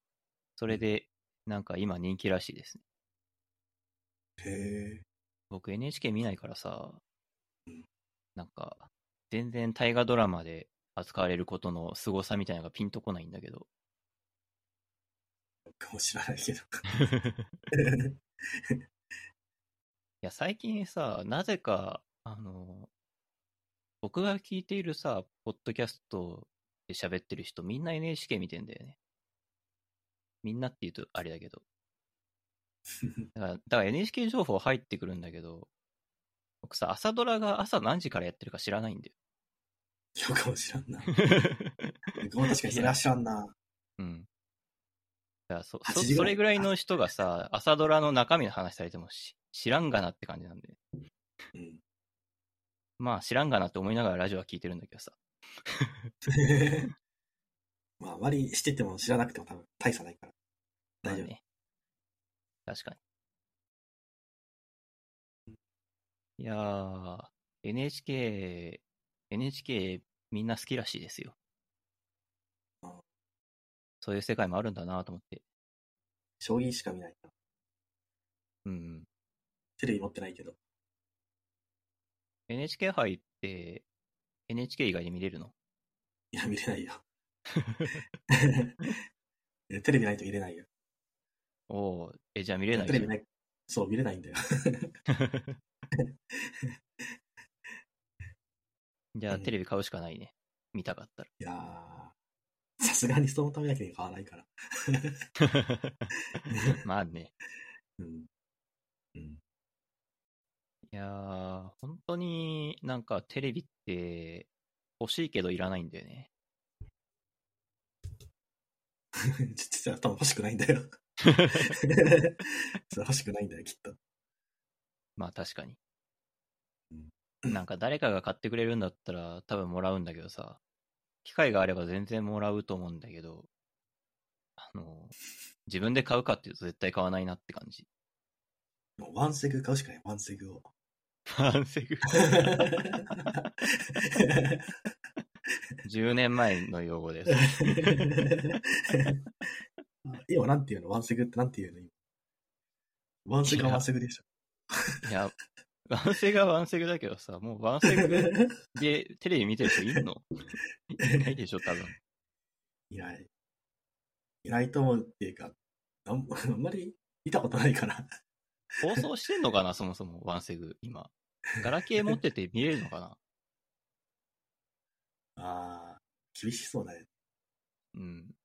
それで、なんか今人気らしいですね。へえ。僕 NHK 見ないからさうん、なんか、全然大河ドラマで扱われることの凄さみたいなのがピンとこないんだけど。僕も知らないけど。いや、最近さ、なぜか、あの、僕が聞いているさ、ポッドキャストで喋ってる人、みんな NHK 見てんだよね。みんなって言うとあれだけど。だから、だから NHK 情報入ってくるんだけど、僕さ、朝ドラが朝何時からやってるか知らないんだよ。よくも知らんな。僕も確かにそれは知らんな。うん。だそ8そそれぐらいの人がさ、朝ドラの中身の話されてもし知らんがなって感じなんで。うん。まあ知らんがなって思いながらラジオは聞いてるんだけどさ。まあ、あまり知ってても知らなくても多分大差ないから。大丈夫。まあね。確かに。いやー、NHK、NHK みんな好きらしいですよあ。そういう世界もあるんだなと思って。将棋しか見ないな。うん。テレビ持ってないけど。NHK 杯って、NHK 以外で見れるの？いや、見れないよ。テレビないと見れないよ。おーえ、じゃあ見れないない。そう、見れないんだよ。じゃあうんテレビ買うしかないね。見たかったら。いやー、さすがにそのためだけに買わないから。まあね。うん。うん。いやー、本当になんかテレビって欲しいけどいらないんだよね。実は多分欲しくないんだよ。欲しくないんだよ、きっと。まあ確かにうん。なんか誰かが買ってくれるんだったら多分もらうんだけどさ、機会があれば全然もらうと思うんだけど、あの、自分で買うかっていうと絶対買わないなって感じ。もうワンセグ買うしかない、ワンセグを。ワンセグ。10年前の用語です。今なんていうの？ワンセグってなんていうの？今。ワンセグはワンセグでしょ。いや、ワンセグはワンセグだけどさ、もうワンセグで テレビ見てる人いるの？いないでしょ、多分。いない。いないと思うっていうか、あん あんまり見たことないから。放送してんのかな、そもそも、ワンセグ、今。ガラケー持ってて見れるのかな？ああ、厳しそうだね。うん。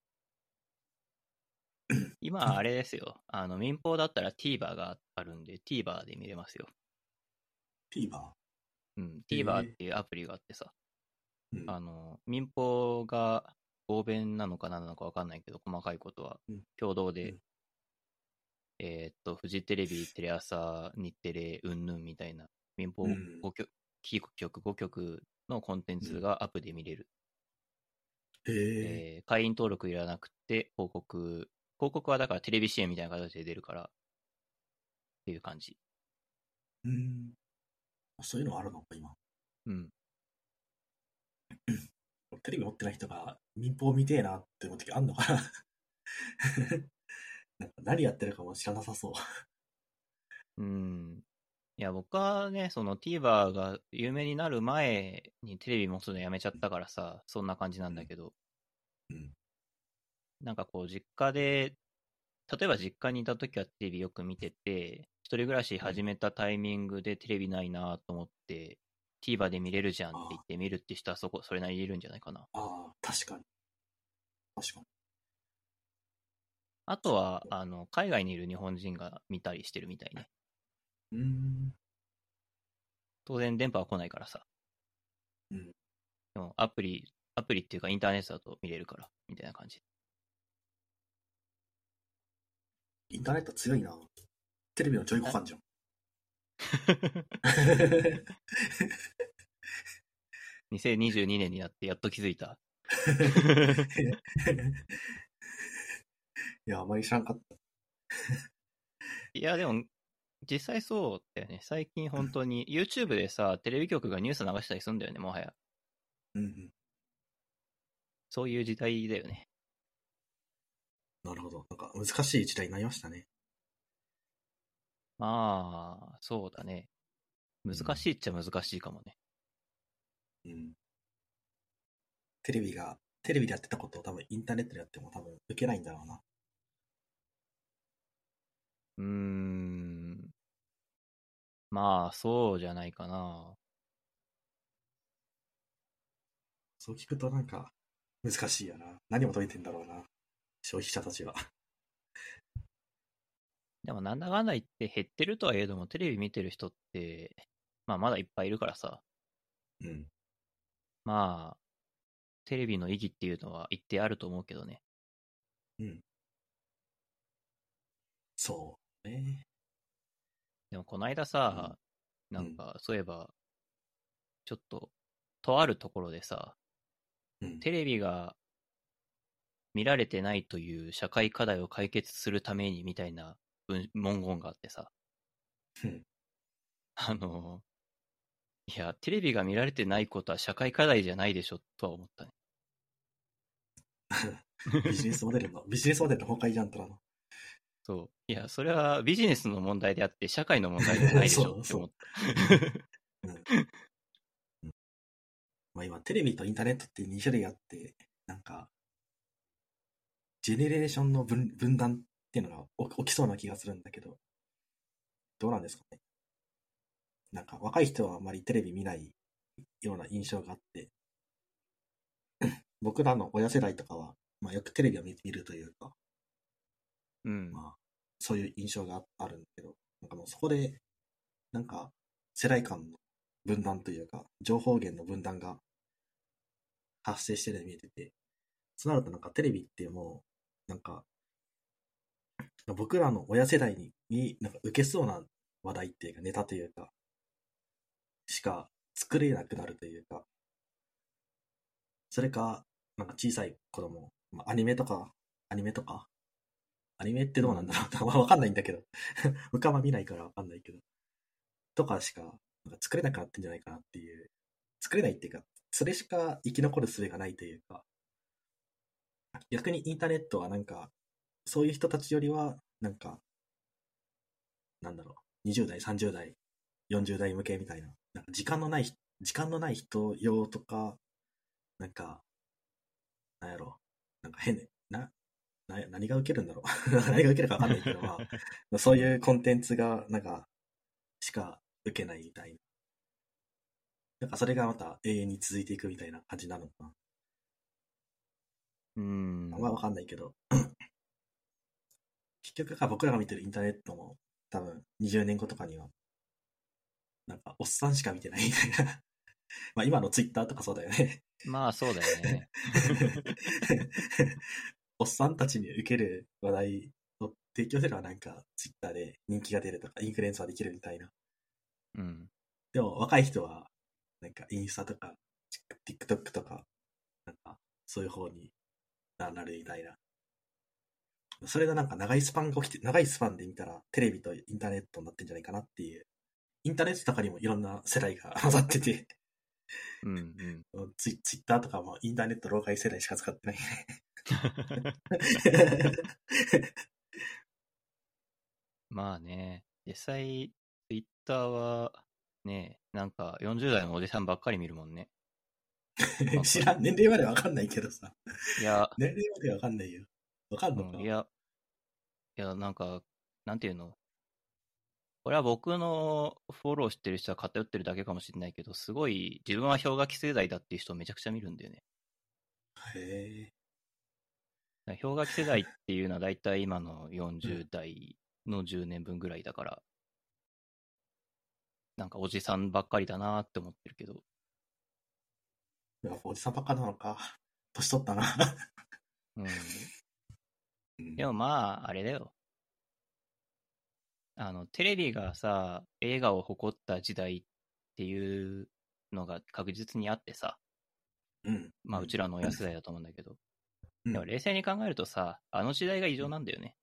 今、あれですよ。あの、民放だったら TVer があるんで、TVer で見れますよ。TVer？うん。TVer っていうアプリがあってさ、うん。あの、民放が合弁なのか何なのか分かんないけど、細かいことはうん共同で、うんえーっと、フジテレビ、テレ朝、日テレ、うんぬんみたいな、民放うん5局、キー局5局のコンテンツがアップで見れる。えー会員登録いらなくて、広告、広告はだからテレビ CM みたいな形で出るから、っていう感じ。うん。そういうのあるのか、今。うん。テレビ持ってない人が民放見てえなって思う時あんのかな なんか何やってるかも知らなさそう。うん。いや、僕はね、その TVer が有名になる前にテレビ持つのやめちゃったからさ、そんな感じなんだけど、うん。なんかこう、実家で、例えば実家にいた時はテレビよく見てて、一人暮らし始めたタイミングでテレビないなと思って、TVer で見れるじゃんって言って見るって人はそこ、それなりにいるんじゃないかな。ああ、確かに。確かに。あとは、あの、海外にいる日本人が見たりしてるみたいね。うーん。当然電波は来ないからさ。うん。でもアプリ、アプリっていうかインターネットだと見れるから、みたいな感じ。インターネット強いな。テレビのジョイコ感じゃん。2022年になってやっと気づいた。いや、あまり知らんかった。いや、でも、実際そうだよね。最近本当に、YouTube でさ、テレビ局がニュース流したりするんだよね、もはや。うんうん。そういう時代だよね。なるほど。なんか難しい時代になりましたね。まあ、そうだね。難しいっちゃ難しいかもね。うん。テレビが、テレビでやってたことを多分インターネットでやっても多分受けないんだろうな。うーん。まあ、そうじゃないかな。そう聞くとなんか難しいよな。何求めてんだろうな。消費者たちは。でも、なんだかんだ言って減ってるとはいえども、テレビ見てる人って、まあ、まだいっぱいいるからさ。うん。まあ、テレビの意義っていうのは一定あると思うけどね。うん。そうね。でもこの間さ、なんかそういえば、ちょっと、とあるところでさ、うん。テレビが見られてないという社会課題を解決するためにみたいな文文言があってさ、うんあの、いや、テレビが見られてないことは社会課題じゃないでしょ、とは思ったね。ビジネスモデルの、ビジネスモデルの崩壊じゃんとなの。そう。いや、それはビジネスの問題であって、社会の問題じゃないでしょって思った。うんうんまあ、今、テレビとインターネットって2種類あって、なんか、ジェネレーションの分分断っていうのが起起きそうな気がするんだけど、どうなんですかね？なんか、若い人はあまりテレビ見ないような印象があって、僕らの親世代とかは、まあ、よくテレビを見見るというか、うん。まあ、そういう印象があるんだけど、なんかもうそこで、なんか、世代間の分断というか、情報源の分断が発生してるように見えてて、そうなるとなんかテレビってもう、なんか、僕らの親世代に、になんか受けそうな話題っていうか、ネタというか、しか作れなくなるというか、それか、なんか小さい子供、まあ、アニメとか、アニメとか、アニメってどうなんだろうと、わかんないんだけど。僕はあんま見ないからわかんないけど。とかしか、なんか作れなくなってんじゃないかなっていう。作れないっていうか、それしか生き残る術がないというか。逆にインターネットはなんか、そういう人たちよりは、なんか、なんだろう、20代、30代、40代向けみたいな、なんか時間のない人、時間のない人用とか、なんか、なんやろ、なんか変ね、な、な何が受けるんだろう 何が受けるかわかんないけど、まあ、そういうコンテンツが、なんか、しか受けないみたいな。なんかそれがまた永遠に続いていくみたいな感じなのかな。うんまわかんないけど。結局、僕らが見てるインターネットも、多分20年後とかには、なんか、おっさんしか見てないみたいな。まあ今のツイッターとかそうだよね。まあ、そうだよね。おっさんたちに受ける話題を提供すればなんか、ツイッターで人気が出るとか、インフルエンサーできるみたいな。うん。でも若い人は、なんかインスタとか、TikTok とか、なんか、そういう方になるみたいな。それがなんか長いスパンが起きて、長いスパンで見たら、テレビとインターネットになってんじゃないかなっていう。インターネットとかにもいろんな世代が 混ざってて、うんうん。ツイツイッターとかもインターネット老害世代しか使ってないね。まあね、実際、ツイッターは、ね、なんか40代のおじさんばっかり見るもんね。知らん、年齢までわかんないけどさ。いや、年齢までわかんないよ。わかんのか、うん、いや、いや、なんか、なんていうの？これは僕のフォローしてる人は偏ってるだけかもしれないけど、すごい自分は氷河期世代だっていう人をめちゃくちゃ見るんだよね。へ氷河期世代っていうのは大体今の40代の10年分ぐらいだから、なんかおじさんばっかりだなって思ってるけど、え。やっぱおじさんばっかなのか。年取ったな。うん。うんでもまあ、あれだよ。あの、テレビがさ、映画を誇った時代っていうのが確実にあってさ、うん。まあ、うちらの親世代だと思うんだけど、うんでも冷静に考えるとさ、あの時代が異常なんだよね。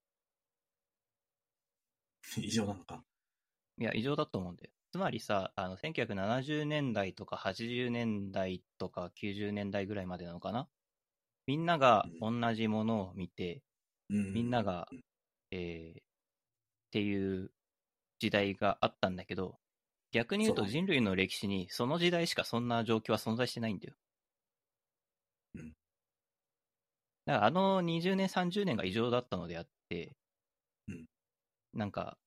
異常なのか。いや、異常だと思うんだよ。つまりさ、あの、1970年代とか80年代とか90年代ぐらいまでなのかな？みんなが同じものを見て、うん。みんなが、えーっていう時代があったんだけど、逆に言うと人類の歴史にその時代しかそんな状況は存在してないんだよ。うん。だからあの20年、30年が異常だったのであって、うん。なんか、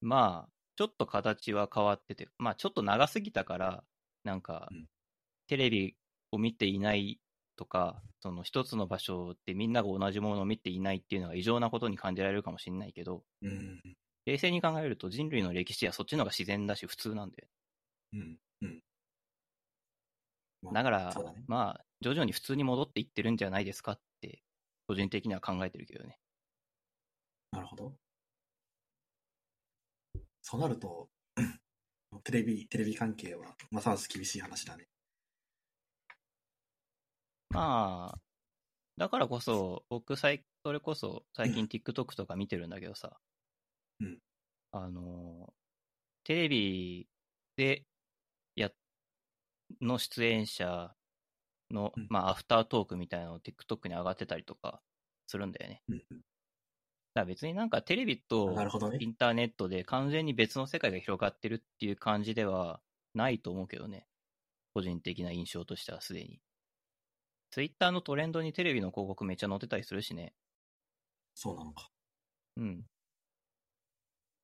まあ、ちょっと形は変わってて、まあちょっと長すぎたから、なんかうん、テレビを見ていないとか、その一つの場所でみんなが同じものを見ていないっていうのが異常なことに感じられるかもしれないけど、うん。冷静に考えると人類の歴史はそっちの方が自然だし普通なんで。うん。うん。まあだから、ね。まあ、徐々に普通に戻っていってるんじゃないですかって、個人的には考えてるけどね。なるほど。そうなると、テレビ、テレビ関係は、ますます厳しい話だね。まあ、だからこそ、僕最、それこそ最近 TikTok とか見てるんだけどさ、うん。あの、テレビでやっの出演者の、うん。まあ、アフタートークみたいなのを TikTok に上がってたりとかするんだよね。うんだから別になんかテレビとインターネットで完全に別の世界が広がってるっていう感じではないと思うけどね。個人的な印象としてはすでに。Twitter のトレンドにテレビの広告めっちゃ載ってたりするしね。そうなのか。うん。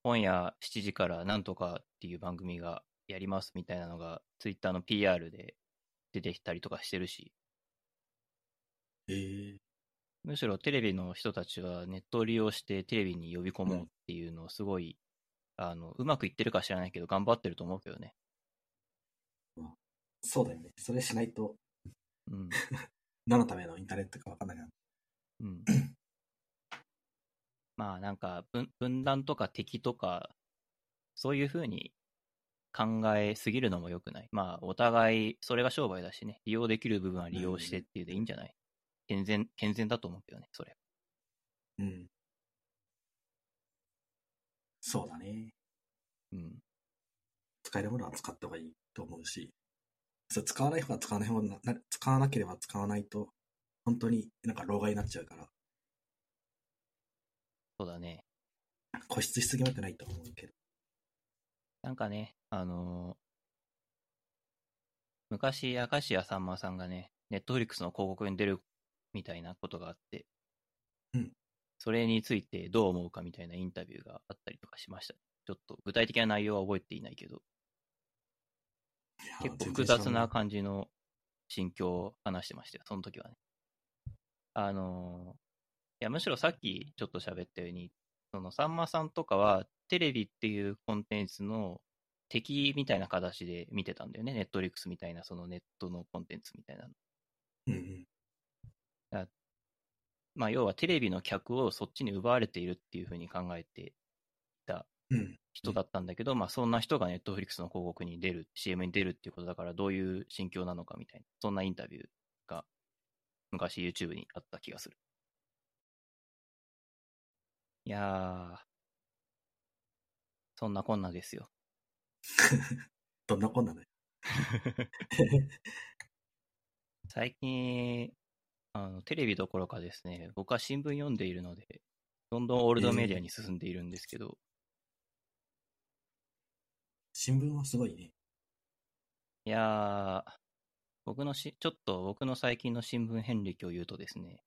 今夜7時からなんとかっていう番組がやりますみたいなのが Twitter の PR で出てきたりとかしてるし、えー、むしろテレビの人たちはネットを利用してテレビに呼び込もうっていうのをすごい、あの、うまくいってるか知らないけど頑張ってると思うけどね。そうだよね。それしないと、うん。何のためのインターネットかわかんないな。うん。まあなんか分分断とか敵とか、そういうふうに考えすぎるのも良くない。まあお互い、それが商売だしね、利用できる部分は利用してっていうでいいんじゃない、健全、健全だと思うけどね、それ。うん。そうだね。うん。使えるものは使った方がいいと思うし、それ使わない方は使わない方な、な使わなければ使わないと、本当になんか老害になっちゃうから、そうだね。固執しすぎまでないと思うけど。なんかね、あのー昔、明石家さんまさんがね、ネットフリックスの広告に出るみたいなことがあって、うんそれについてどう思うかみたいなインタビューがあったりとかしました。ちょっと具体的な内容は覚えていないけど、結構複雑な感じの心境を話してましたよ、その時はね。あのーいや、むしろさっきちょっと喋ったように、そのさんまさんとかはテレビっていうコンテンツの敵みたいな形で見てたんだよね。ネットリックスみたいなそのネットのコンテンツみたいなの。うんうん。まあ要はテレビの客をそっちに奪われているっていうふうに考えていたうん。人だったんだけど、まあそんな人がネットフリックスの広告に出る、CM に出るっていうことだからどういう心境なのかみたいな、そんなインタビューが昔 YouTube にあった気がする。いやー、そんなこんなですよ。どんなこんなだよ。最近、あのテレビどころかですね、僕は新聞読んでいるので、どんどんオールドメディアに進んでいるんですけど、新聞はすごいね。いやー、僕のし、ちょっと僕の最近の新聞遍歴を言うとですね、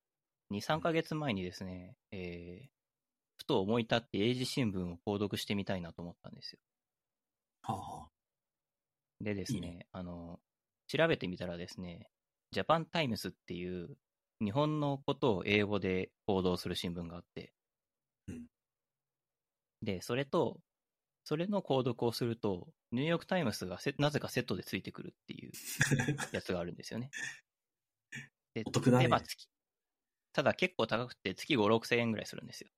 2、3ヶ月前にですね、えー、ふと思い立って英字新聞を購読してみたいなと思ったんですよ。はあはあ。でですね、いいねあの、調べてみたらですね、ジャパンタイムスっていう日本のことを英語で報道する新聞があって、うんで、それと、それの購読をすると、ニューヨークタイムスがせなぜかセットでついてくるっていう やつがあるんですよね。でお得だねでまあ月ただ結構高くて月5、6千円ぐらいするんですよ。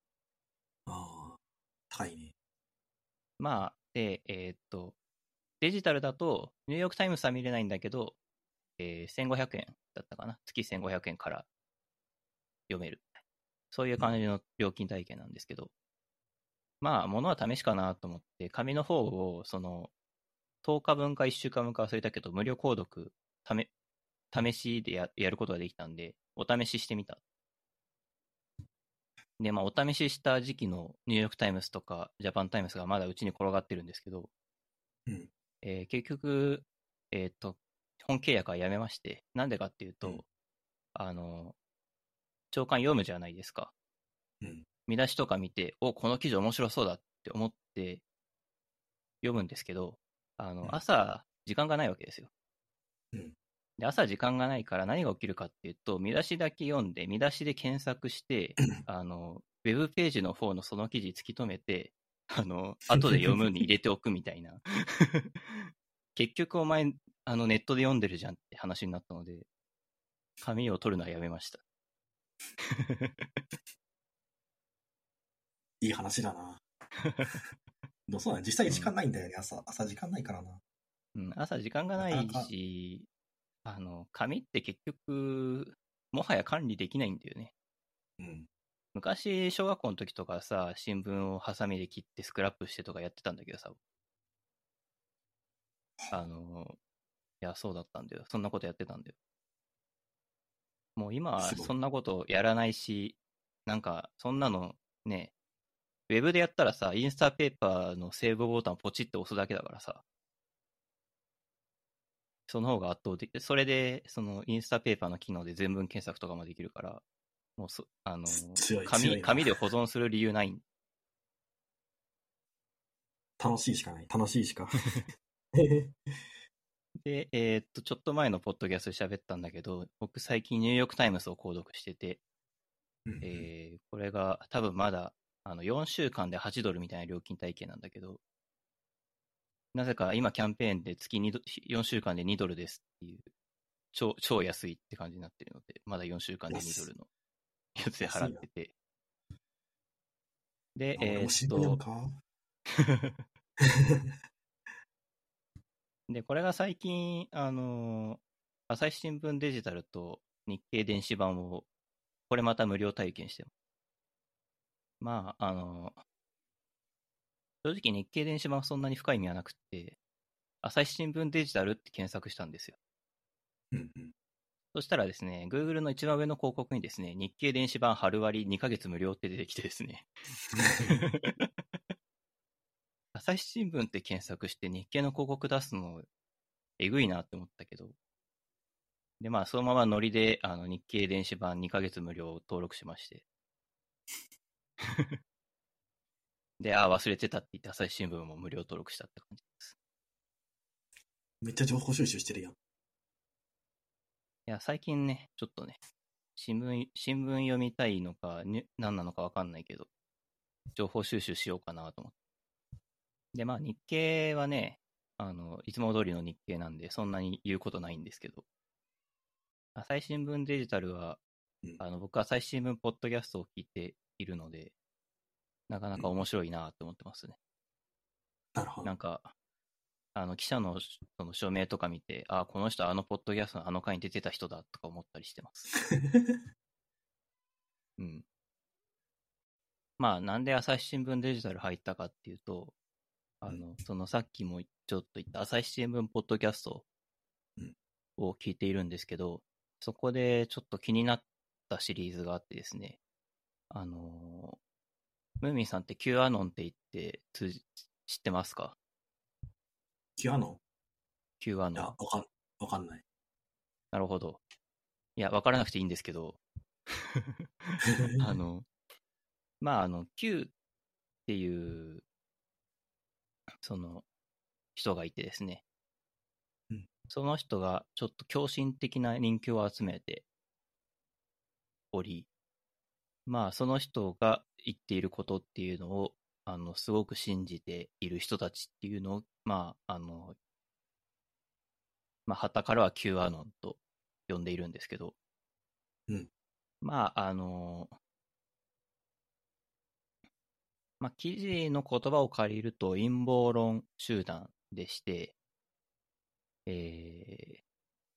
ああ、高いね。まあ、で、えーっと、デジタルだと、ニューヨークタイムズは見れないんだけど、えー1500円だったかな？月1500円から読める。そういう感じの料金体系なんですけど、まあ、ものは試しかなと思って、紙の方を、その、10日分か1週間分か忘れたけど、無料購読、ため、試しでややることができたんで、お試ししてみた。で、まあ、お試しした時期のニューヨークタイムズとか、ジャパンタイムズがまだうちに転がってるんですけど、うんえー結局、えっ、と、本契約はやめまして、なんでかっていうと、うんあの、朝刊読むじゃないですか。うん。見出しとか見て、お、この記事面白そうだって思って読むんですけど、あの、うん朝、時間がないわけですよ。うんで、朝時間がないから何が起きるかっていうと、見出しだけ読んで、見出しで検索して、あの、ウェブページの方のその記事突き止めて、あの、後で読むに入れておくみたいな。結局お前、あの、ネットで読んでるじゃんって話になったので、紙を取るのはやめました。いい話だな。でもそうだね。実際時間ないんだよね、朝。朝時間ないからな。うん、朝時間がないし、あの、紙って結局、もはや管理できないんだよね。うん。昔、小学校の時とかさ、新聞をハサミで切ってスクラップしてとかやってたんだけどさ、あの、や、そうだったんだよ。そんなことやってたんだよ。もう今はすごいそんなことやらないし、なんか、そんなのね、ウェブでやったらさ、インスタペーパーのセーブボタンをポチって押すだけだからさ、その方が圧倒的。それで、そのインスタペーパーの機能で全文検索とかもできるから、もうそ、あの、強い強い紙、な紙で保存する理由ない。楽しいしかない。楽しいしか。で、えーっと、ちょっと前のポッドキャストで喋ったんだけど、僕最近ニューヨークタイムズを購読してて、うんうん。えーこれが多分まだあの4週間で8ドルみたいな料金体系なんだけど、なぜか今キャンペーンで月2ド4週間で2ドルですっていう、超超安いって感じになってるので、まだ4週間で2ドルのやつで払ってて。で、えーっと、で、これが最近、あのー朝日新聞デジタルと日経電子版を、これまた無料体験してます。まあ、あのー正直日経電子版はそんなに深い意味はなくって、朝日新聞デジタルって検索したんですよ。うんうんそしたらですね、Google の一番上の広告にですね、日経電子版春割2ヶ月無料って出てきてですね、朝日新聞って検索して日経の広告出すの、えぐいなって思ったけど、で、まあ、そのままノリで、あの、日経電子版2ヶ月無料登録しまして。で、ああ、忘れてたって言って、朝日新聞も無料登録したって感じです。めっちゃ情報収集してるやん。いや、最近ね、ちょっとね、新聞、新聞読みたいのか、に何なのかわかんないけど、情報収集しようかなと思って。で、まあ、日経はね、あの、いつも通りの日経なんで、そんなに言うことないんですけど、朝日新聞デジタルは、うんあの、僕、朝日新聞ポッドキャストを聞いているので、なかなか面白いなと思ってますね。なるほどなん。か、あの、記者のその署名とか見て、あ、この人あのポッドキャストのあの回に出てた人だとか思ったりしてます。うん。まあ、なんで朝日新聞デジタル入ったかっていうと、あの、そのさっきもちょっと言った朝日新聞ポッドキャストうんを聞いているんですけど、そこでちょっと気になったシリーズがあってですね、あのームーミンさんって Q アノンって言って通じ知ってますか？キュアノ ?Q アいや、ノン。わかん、わかんない。なるほど。いや、わからなくていいんですけど、あの、まあ、あの、Q っていう、その、人がいてですね。うん。その人がちょっと狂信的な人気を集めており、まあ、その人が言っていることっていうのを、あの、すごく信じている人たちっていうのを、まあ、あの、まあ、旗からは Q アノンと呼んでいるんですけど、うん。まあ、あの、まあ、記事の言葉を借りると陰謀論集団でして、えー、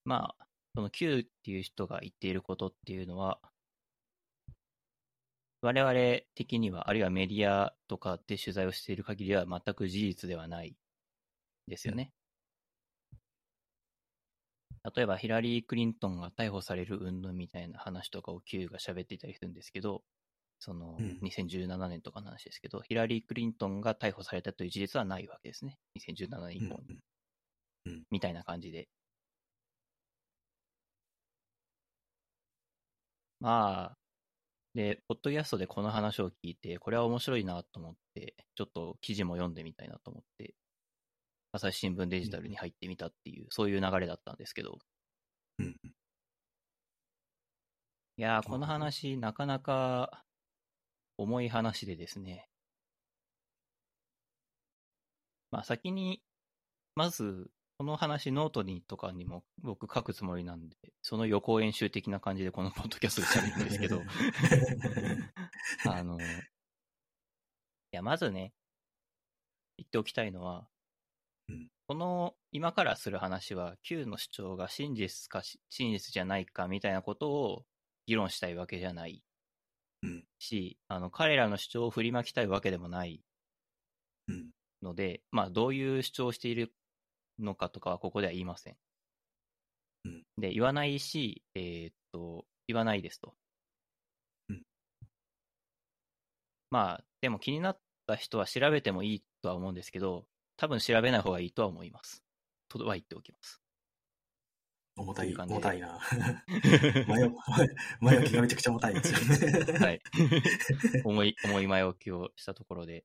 まあ、その Q っていう人が言っていることっていうのは、我々的には、あるいはメディアとかで取材をしている限りは全く事実ではないですよね。例えば、ヒラリー・クリントンが逮捕される云々みたいな話とかを Q が喋っていたりするんですけど、そのうん2017年とかの話ですけど、ヒラリー・クリントンが逮捕されたという事実はないわけですね。2017年以降に。うんみたいな感じで。まあ、で、ポッドキャストでこの話を聞いて、これは面白いなと思って、ちょっと記事も読んでみたいなと思って、朝日新聞デジタルに入ってみたっていう、そういう流れだったんですけど、うんいやー、この話、なかなか重い話でですね。まあ先に、まず、この話ノートにとかにも僕書くつもりなんで、その予行演習的な感じでこのポッドキャストで喋るんですけど、あの、いや、まずね、言っておきたいのは、うん。この今からする話は、Q の主張が真実かし真実じゃないかみたいなことを議論したいわけじゃない。うんし、あの彼らの主張を振りまきたいわけでもないうんので、まあ、どういう主張をしているのかとかはここでは言いません。うんで、言わないし、えーっと、言わないですと。うんまあ、でも気になった人は調べてもいいとは思うんですけど、多分調べない方がいいとは思います。とは言っておきます。重たい、い重たいな。前置前置きがめちゃくちゃ重たいですよね。はい。重い、重い前置きをしたところで。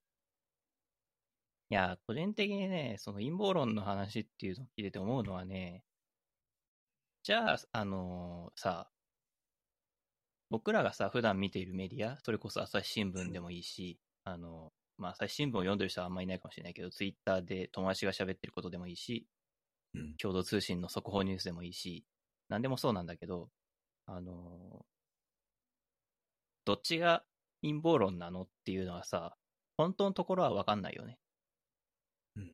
いや、個人的にね、その陰謀論の話っていうのを聞いてて思うのはね、じゃあ、あのさ、僕らがさ、普段見ているメディア、それこそ朝日新聞でもいいし、あの、まあ、朝日新聞を読んでる人はあんまりいないかもしれないけど、ツイッターで友達が喋ってることでもいいし、うん共同通信の速報ニュースでもいいし、何でもそうなんだけど、あのどっちが陰謀論なのっていうのはさ、本当のところは分かんないよね。うん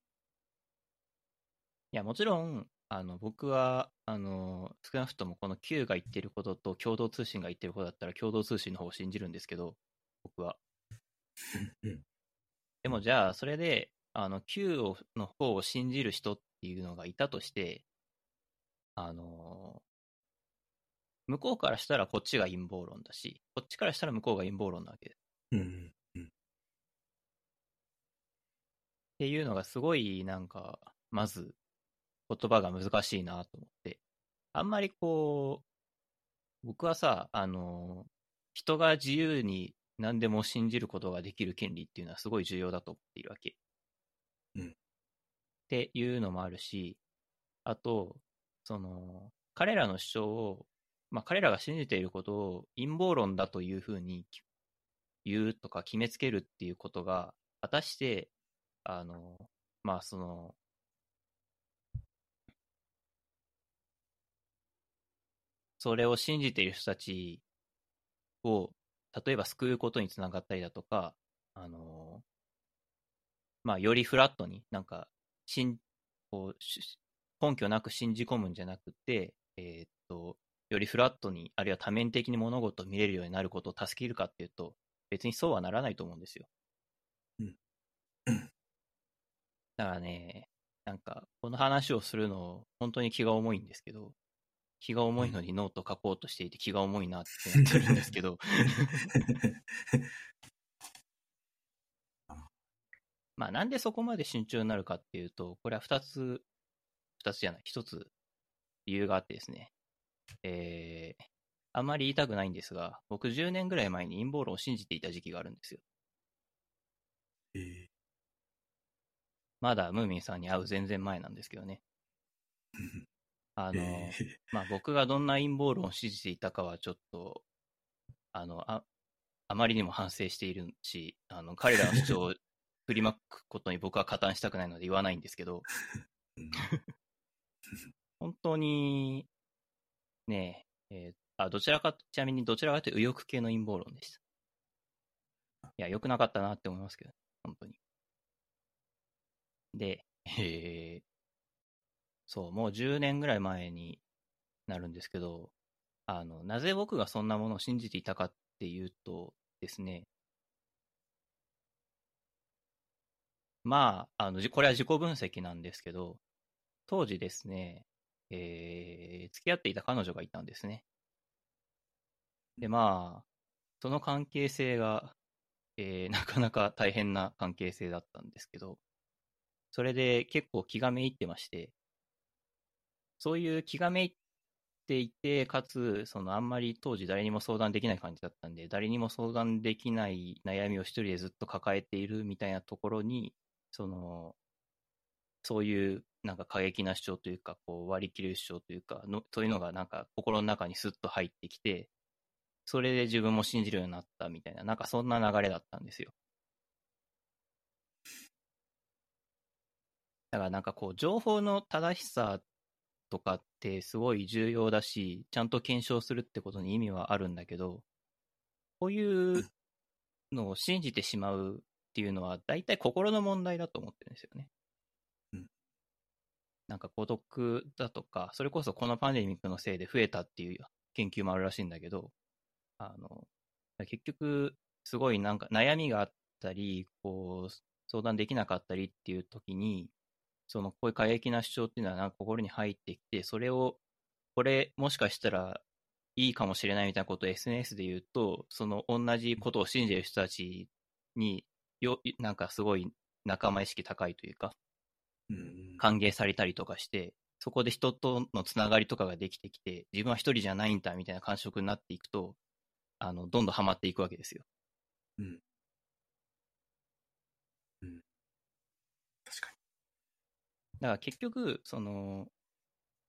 いや、もちろん、あの、僕は、あの、少なくともこの Q が言ってることと共同通信が言ってることだったら共同通信の方を信じるんですけど、僕は。うんでもじゃあ、それで、あの、Q をの方を信じる人っていうのがいたとして、あの、向こうからしたらこっちが陰謀論だし、こっちからしたら向こうが陰謀論なわけです。うんうんっていうのがすごいなんか、まず言葉が難しいなと思って。あんまりこう、僕はさ、あの、人が自由に何でも信じることができる権利っていうのはすごい重要だと思っているわけ。っていうのもあるし、あと、その、彼らの主張を、まあ彼らが信じていることを陰謀論だというふうに言うとか決めつけるっていうことが、果たしてあの、まあその、それを信じている人たちを、例えば救うことにつながったりだとか、あの、まあよりフラットになんか、しんこうし根拠なく信じ込むんじゃなくて、えーっと、よりフラットに、あるいは多面的に物事を見れるようになることを助けるかっていうと、別にそうはならないと思うんですよ。だからね、なんか、この話をするの、本当に気が重いんですけど、気が重いのにノート書こうとしていて気が重いなってなってるんですけど、まあなんでそこまで慎重になるかっていうと、これは二つ、二つじゃない、一つ理由があってですね、えー、あんまり言いたくないんですが、僕10年ぐらい前に陰謀論を信じていた時期があるんですよ。えーまだムーミンさんに会う全然前なんですけどね。あの、えーまあ僕がどんな陰謀論を支持していたかはちょっと、あの、あ、あまりにも反省しているし、あの、彼らの主張を振りまくことに僕は加担したくないので言わないんですけど、うん本当に、ねえ、えーあ、どちらか、ちなみにどちらかというと右翼系の陰謀論でした。いや、良くなかったなって思いますけど、本当に。で、えー、そう、もう10年ぐらい前になるんですけど、あの、なぜ僕がそんなものを信じていたかっていうとですね、まあ、あの、これは自己分析なんですけど、当時ですね、えー、付き合っていた彼女がいたんですね。で、まあ、その関係性が、えー、なかなか大変な関係性だったんですけど、それで結構気がめいってまして、そういう気がめいっていて、かつ、そのあんまり当時誰にも相談できない感じだったんで、誰にも相談できない悩みを一人でずっと抱えているみたいなところに、その、そういうなんか過激な主張というか、こう割り切る主張というかの、そういうのがなんか心の中にスッと入ってきて、それで自分も信じるようになったみたいな、なんかそんな流れだったんですよ。だからなんかこう、情報の正しさとかってすごい重要だし、ちゃんと検証するってことに意味はあるんだけど、こういうのを信じてしまうっていうのは、大体心の問題だと思ってるんですよね。うんなんか孤独だとか、それこそこのパンデミックのせいで増えたっていう研究もあるらしいんだけど、あの、結局、すごいなんか悩みがあったり、こう、相談できなかったりっていう時に、そのこういう過激な主張っていうのはなんか心に入ってきて、それをこれもしかしたらいいかもしれないみたいなことを SNS で言うと、その同じことを信じる人たちによ、なんかすごい仲間意識高いというか、うん。歓迎されたりとかして、そこで人とのつながりとかができてきて、自分は一人じゃないんだみたいな感触になっていくと、あの、どんどんハマっていくわけですよ。うん。うん。確かだから結局、その、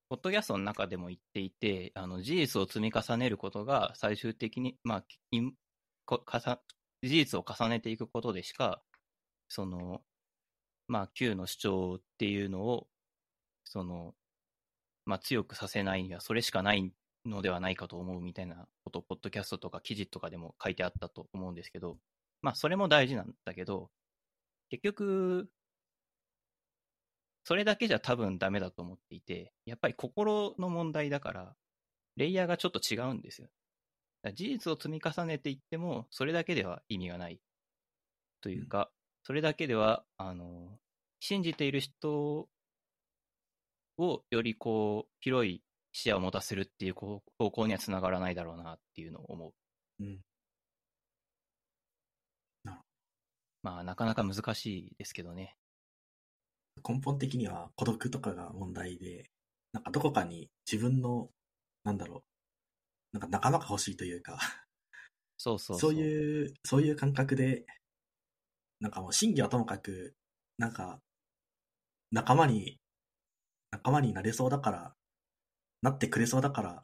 ポッドキャストの中でも言っていて、あの、事実を積み重ねることが最終的に、まあ、いこかさ事実を重ねていくことでしか、その、まあ、Q の主張っていうのを、その、まあ、強くさせないにはそれしかないのではないかと思うみたいなこと、ポッドキャストとか記事とかでも書いてあったと思うんですけど、まあ、それも大事なんだけど、結局、それだけじゃ多分ダメだと思っていて、やっぱり心の問題だから、レイヤーがちょっと違うんですよ。事実を積み重ねていっても、それだけでは意味がない。というか、それだけでは、あの、信じている人をよりこう、広い視野を持たせるっていうこう方向にはつながらないだろうなっていうのを思う。に。うん。まあ、なかなか難しいですけどね。根本的には孤独とかが問題で、なんかどこかに自分の、なんだろう、なんか仲間が欲しいというか、そうそうそういう、そういう感覚で、なんかもう真偽はともかく、なんか、仲間に、仲間になれそうだから、なってくれそうだから、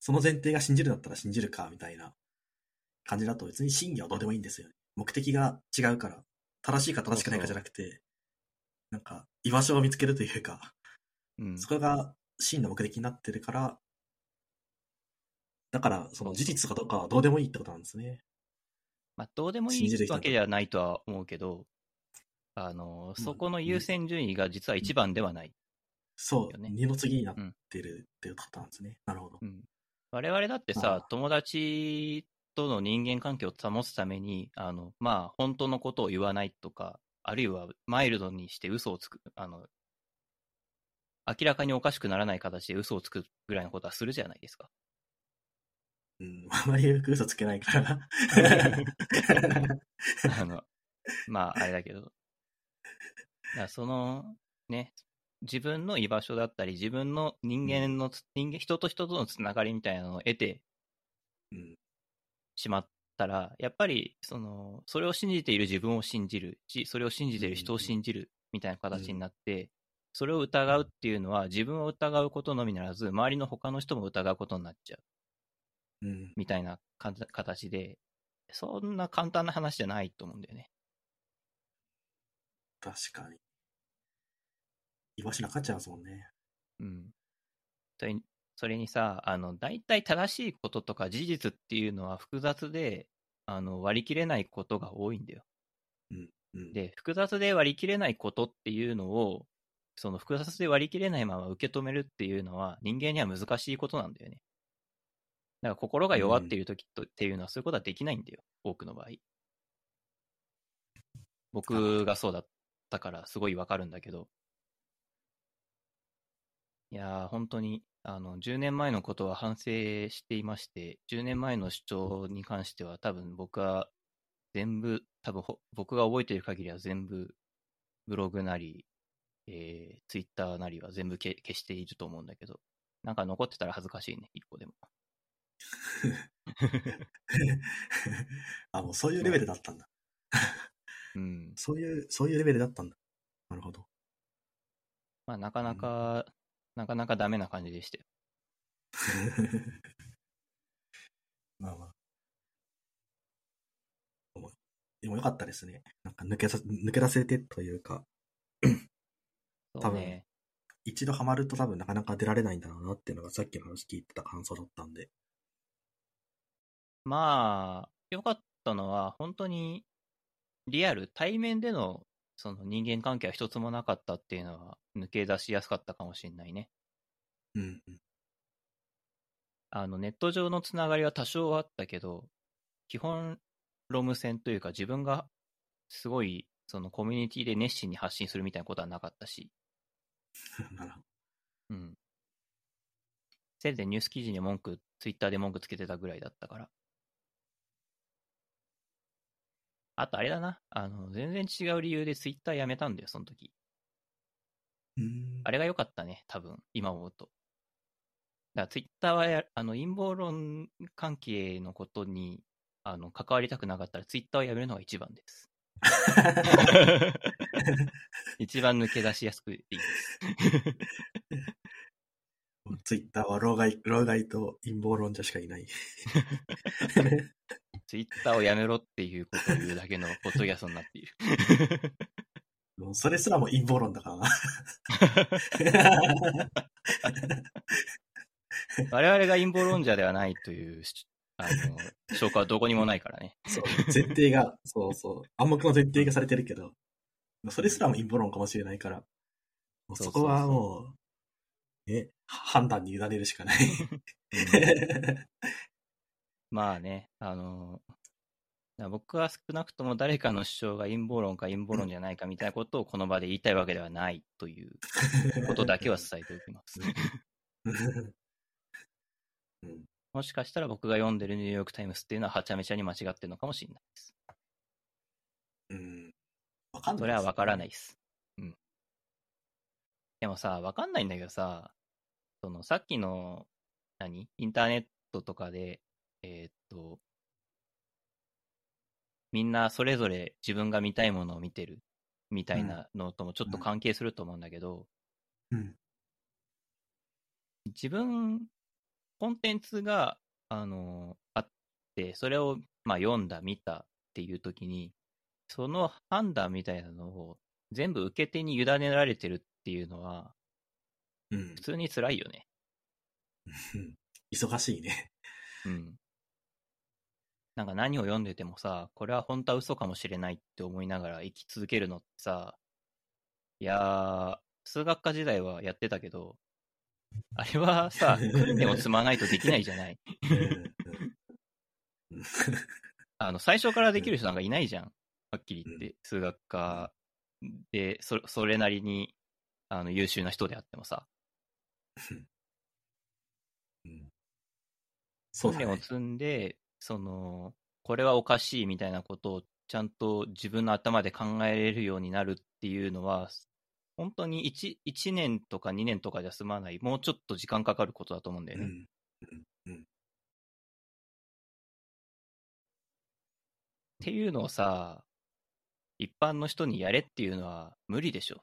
その前提が信じるんだったら信じるか、みたいな感じだと別に真偽はどうでもいいんですよね。目的が違うから、正しいか正しくないかじゃなくて、なんか、居場所を見つけるというか、うん。そこが真の目的になってるから、だから、その事実かどうかはどうでもいいってことなんですね。まあ、どうでもいいわけではないとは思うけど、あの、うんそこの優先順位が実は一番ではない。そう、よね二の次になってるっていうことなんですね。なるほど。うん我々だってさ友達との人間関係を保つために、あの、まあ、本当のことを言わないとか、あるいはマイルドにして嘘をつく、あの、明らかにおかしくならない形で嘘をつくぐらいのことはするじゃないですか。うん、あまり嘘つけないから。あの、まあ、あれだけど。だその、ね、自分の居場所だったり、自分の人間のつ、人間、人と人とのつながりみたいなのを得てうん、しまったら、やっぱり、その、それを信じている自分を信じるし、それを信じている人を信じるみたいな形になって、それを疑うっていうのは、自分を疑うことのみならず、周りの他の人も疑うことになっちゃう。うん、みたいなか形で、そんな簡単な話じゃないと思うんだよね。確かに。居場所なかっちゃいますもんね。うん。それにそれにさ、あの、大体正しいこととか事実っていうのは複雑で、あの、割り切れないことが多いんだよ。うん、で、複雑で割り切れないことっていうのを、その複雑で割り切れないまま受け止めるっていうのは人間には難しいことなんだよね。だから心が弱っている時とっていうのはそういうことはできないんだよ。多くの場合。僕がそうだったからすごいわかるんだけど。いやー、本当に、あの、10年前のことは反省していまして、10年前の主張に関しては多分僕は全部、多分ほ僕が覚えている限りは全部、ブログなり、えー、ツイッターなりは全部消消していると思うんだけど、なんか残ってたら恥ずかしいね、一個でも。あ、もうそういうレベルだったんだ。うん。そういう、そういうレベルだったんだ。なるほど。まあ、なかなか、なかなかダメな感じでしたよ。まあまあ。でもよかったですね。なんか抜けさ、抜け出せてというか、そうね。一度ハマると多分なかなか出られないんだろうなっていうのがさっきの話聞いてた感想だったんで。まあ、良かったのは、本当に、リアル、対面での、その人間関係は一つもなかったっていうのは、抜け出しやすかったかもしれないね。うんうん。あの、ネット上のつながりは多少あったけど、基本、ロム線というか、自分が、すごい、そのコミュニティで熱心に発信するみたいなことはなかったし。うん。せいぜいニュース記事に文句、ツイッターで文句つけてたぐらいだったから。あとあれだな。あの、全然違う理由でツイッターやめたんだよ、その時。うん。あれが良かったね、多分、今思うと。だからツイッターはや、あの、陰謀論関係のことに、あの、関わりたくなかったらツイッターをやめるのが一番です。一番抜け出しやすくていいです。ツイッターは老害、老害と陰謀論者しかいない。ツイッターをやめろっていうことを言うだけのポッドキャストになっている。もうそれすらも陰謀論だからな。我々が陰謀論者ではないという、あの、証拠はどこにもないからね。そう、前提が、そうそう、暗黙の前提がされてるけど、それすらも陰謀論かもしれないから、そこはもう、ね、判断に委ねるしかない。うんまあね、あの、僕は少なくとも誰かの主張が陰謀論か陰謀論じゃないかみたいなことをこの場で言いたいわけではないという ことだけは伝えておきます。うん、もしかしたら僕が読んでるニューヨークタイムズっていうのははちゃめちゃに間違ってるのかもしれないです。うん。わかんない。それはわからないいです。うん。でもさ、わかんないんだけどさ、そのさっきの、何？インターネットとかで、えーっと、みんなそれぞれ自分が見たいものを見てるみたいなのともちょっと関係すると思うんだけど、うん。自分、コンテンツが、あの、あって、それを、まあ、読んだ、見たっていう時に、その判断みたいなのを全部受け手に委ねられてるっていうのは、うん普。通に辛いよね。うん忙しいね。うん。なんか何を読んでてもさ、これは本当は嘘かもしれないって思いながら生き続けるのってさ、いやー、数学科時代はやってたけど、あれはさ、訓練を積まないとできないじゃない。あの、最初からできる人なんかいないじゃん。はっきり言って。数学科で、そそれなりに、あの、優秀な人であってもさ、うんそうだね。訓練を積んで、その、これはおかしいみたいなことをちゃんと自分の頭で考えれるようになるっていうのは、本当に 1, 1年とか2年とかじゃ済まない、もうちょっと時間かかることだと思うんだよね。うん。うんうんっていうのをさ、一般の人にやれっていうのは無理でしょ。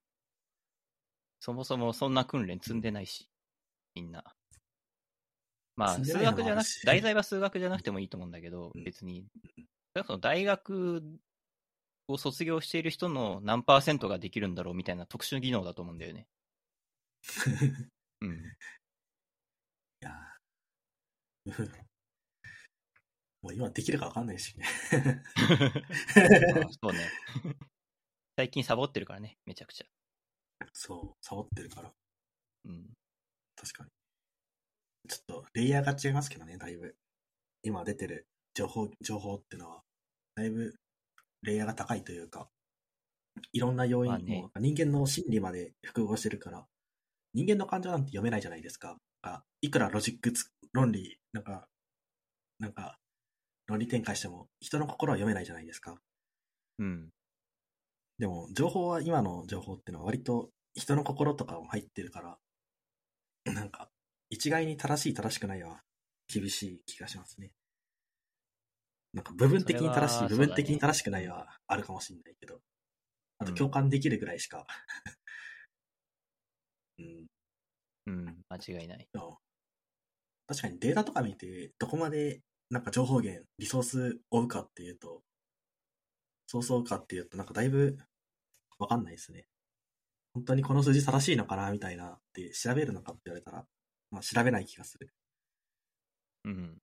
そもそもそんな訓練積んでないし、みんな。まあ、数学じゃなく題材は数学じゃなくてもいいと思うんだけどうん、別に。その大学を卒業している人の何パーセントができるんだろうみたいな特殊技能だと思うんだよね。うん。いやー もう今できるかわかんないしね。あ そうね。最近サボってるからね、めちゃくちゃ。そう、サボってるから、うん。確かに。ちょっと、レイヤーが違いますけどね、だいぶ。今出てる情報、情報ってのは、だいぶ、レイヤーが高いというか、いろんな要因、まあねもう人間の心理まで複合してるから、人間の感情なんて読めないじゃないですか。あいくらロジックつ、論理、なんか、なんか、論理展開しても、人の心は読めないじゃないですか。うん。でも、情報は、今の情報ってのは割と人の心とかも入ってるから、なんか、一概に正しい正しくないは厳しい気がしますね。なんか部分的に正しい、それは部分的に正しくないはあるかもしれないけど、あと共感できるぐらいしか。うん。うん。間違いない。確かにデータとか見て、どこまでなんか情報源、リソースを追うかっていうと、そうそうかっていうと、なんかだいぶわかんないですね。本当にこの数字正しいのかなみたいなって調べるのかって言われたら、まあ調べない気がする。うん。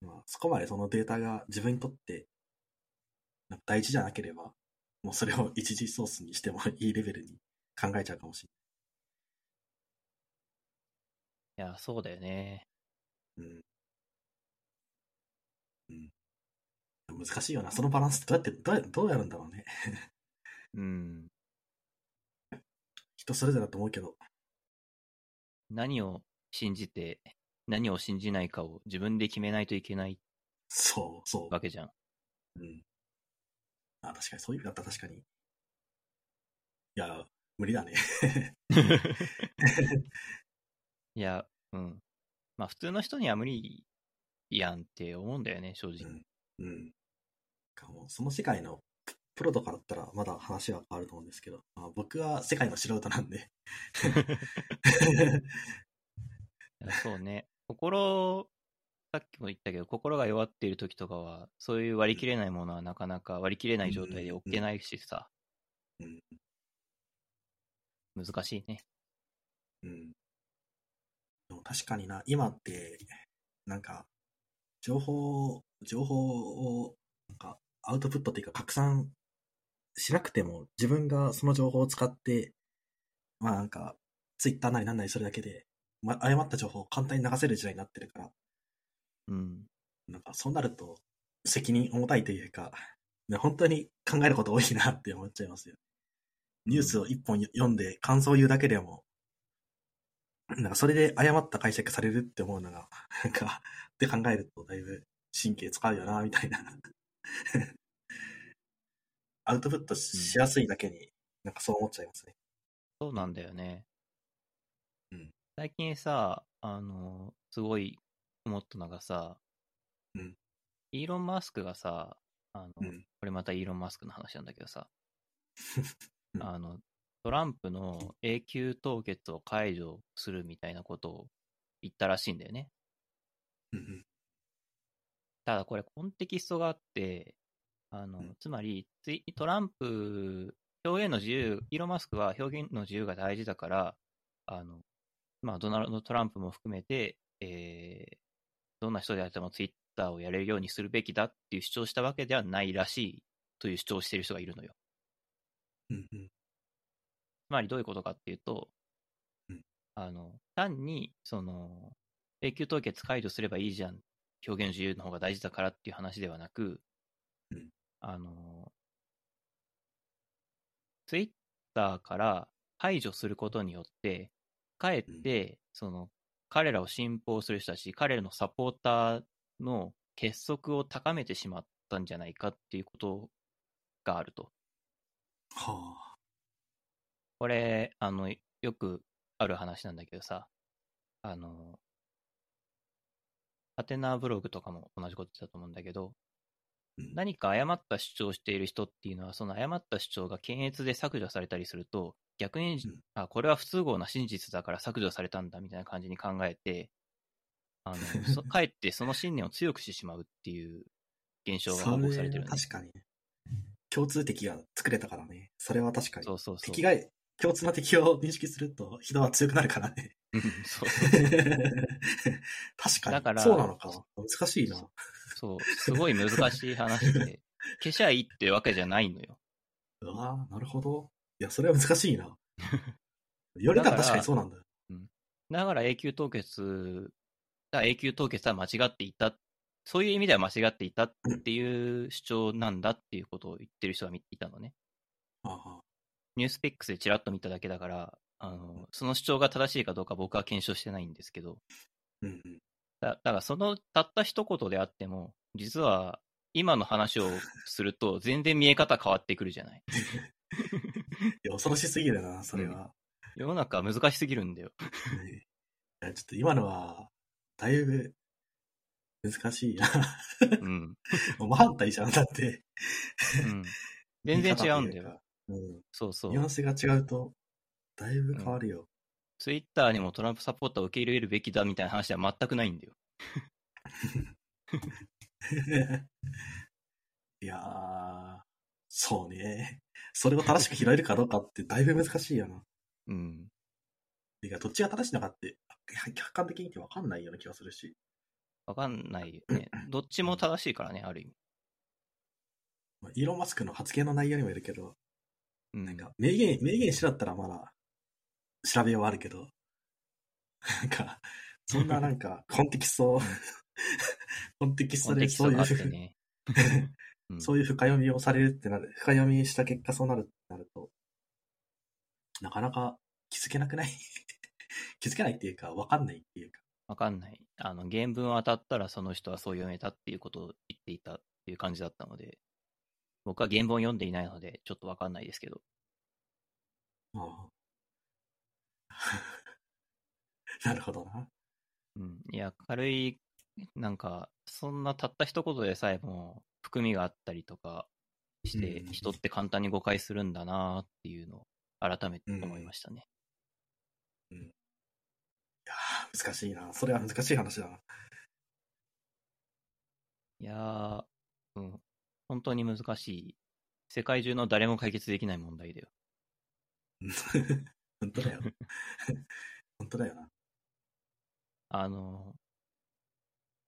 まあそこまでそのデータが自分にとってなんか大事じゃなければ、もうそれを一時ソースにしてもいいレベルに考えちゃうかもしいや、そうだよね。れない。うん。うん。難しいよな。そのバランスってどうやって、どうやどうやるんだろうね。うん。人それぞれだと思うけど。何を信じて、何を信じないかを自分で決めないといけないそう、そわけじゃん。う。うん。あ、確かに、そういう意味だったら確かに。いや、無理だね。いや、うん。まあ普通の人には無理やんって思うんだよね、正直。うん。かもうその世界のプロとかだったらまだ話は変わると思うんですけど、まあ、僕は世界の素人なんで。そうね。心、さっきも言ったけど、心が弱っている時とかは、そういう割り切れないものはなかなか割り切れない状態で置けないしさ、うん。難しいね。うん。でも確かにな、今って、なんか、情報、情報を、なんか、アウトプットっていうか拡散しなくても、自分がその情報を使って、まあなんか、ツイッターなりなんなりそれだけで、ま、誤った情報を簡単に流せる時代になってるから、うん。なんかそうなると、責任重たいというか、ね本当に考えること多いなって思っちゃいますよ。ニュースを一本読んで感想を言うだけでも、なんかそれで誤った解釈されるって思うのが、なんか、って考えるとだいぶ神経使うよな、みたいな。アウトプットししやすいだけに、なんかそう思っちゃいますね。そうなんだよね。うん最近さ、あの、すごい思ったのがさ、うんイーロン・マスクがさ、あの、うんこれまたイーロン・マスクの話なんだけどさ、うんあの、トランプの永久凍結を解除するみたいなことを言ったらしいんだよね。ただこれコンテキストがあって、あの、うん。つまりツイトランプ、表現の自由、イーロン・マスクは表現の自由が大事だから、あの、まあ、ドナルド・トランプも含めて、えーどんな人であってもツイッターをやれるようにするべきだっていう主張したわけではないらしいという主張をしている人がいるのよ。うんうん。つまりどういうことかっていうと、うん。あの、単に、その、永久凍結解除すればいいじゃん、表現の自由の方が大事だからっていう話ではなく、うんあの、ツイッターから排除することによって、かえって、その、彼らを信奉する人たち、彼らのサポーターの結束を高めてしまったんじゃないかっていうことがあると。はあ。これ、あの、よくある話なんだけどさ、あの、ハテナブログとかも同じことだと思うんだけど、うん何か誤った主張をしている人っていうのは、その誤った主張が検閲で削除されたりすると、逆に、うんあ、これは不都合な真実だから削除されたんだみたいな感じに考えて、あの、そかえってその信念を強くしてしまうっていう現象が報告されてるね。確かに。共通敵が作れたからね。それは確かに。そうそうそう。敵が、共通な敵を認識すると人は強くなるからね。うんそう 確かに。だからそうなのか。難しいな。そう、すごい難しい話で、消しゃいいってわけじゃないのよ。うわーなるほど。いや、それは難しいな。よりたら確かにそうなんだよ。だから永久凍結、永久凍結は間違っていた、そういう意味では間違っていたっていう主張なんだっていうことを言ってる人がいたのね。はあはあニュースペックスでチラッと見ただけだから、あの、その主張が正しいかどうか僕は検証してないんですけど、うんうん。だだからそのたった一言であっても、実は今の話をすると全然見え方変わってくるじゃない。いや、恐ろしすぎるな、それは。世の中は難しすぎるんだよ。ねいやちょっと今のは、だいぶ、難しいな。うん。もう真反対じゃん、だって。うん。全然違うんだよ。うん。そうそうニュ。アンスが違うと、だいぶ変わるよ。ツイッターにもトランプサポーターを受け入れるべきだみたいな話は全くないんだよ。いやー、そうね。それを正しく拾えるかどうかってだいぶ難しいよな。うん。いや、どっちが正しいのかって、客観的にって分かんないような気がするし。わかんないよね。どっちも正しいからね、ある意味。まあイーロン・マスクの発言の内容にもよるけど、うん。なんか、明言、明言しだったらまだ、調べようはあるけど、なんか、そんななんか、コンテキスト、コンテキストでそういう、ね。うんそういう深読みをされるってなる、深読みした結果そうなるってなると、なかなか気づけなくない？気づけないっていうか、わかんないっていうか。わかんない。あの、原文当たったらその人はそう読めたっていうことを言っていたっていう感じだったので、僕は原文を読んでいないので、ちょっとわかんないですけど。ああ なるほどな。うん。いや、軽い、なんか、そんなたった一言でさえも含みがあったりとかして、うん人って簡単に誤解するんだなっていうのを改めて思いましたね。いやー難しいな。それは難しい話だな。いやー、うん。本当に難しい。世界中の誰も解決できない問題だよ。うん本当だよ。本当だよな。あの、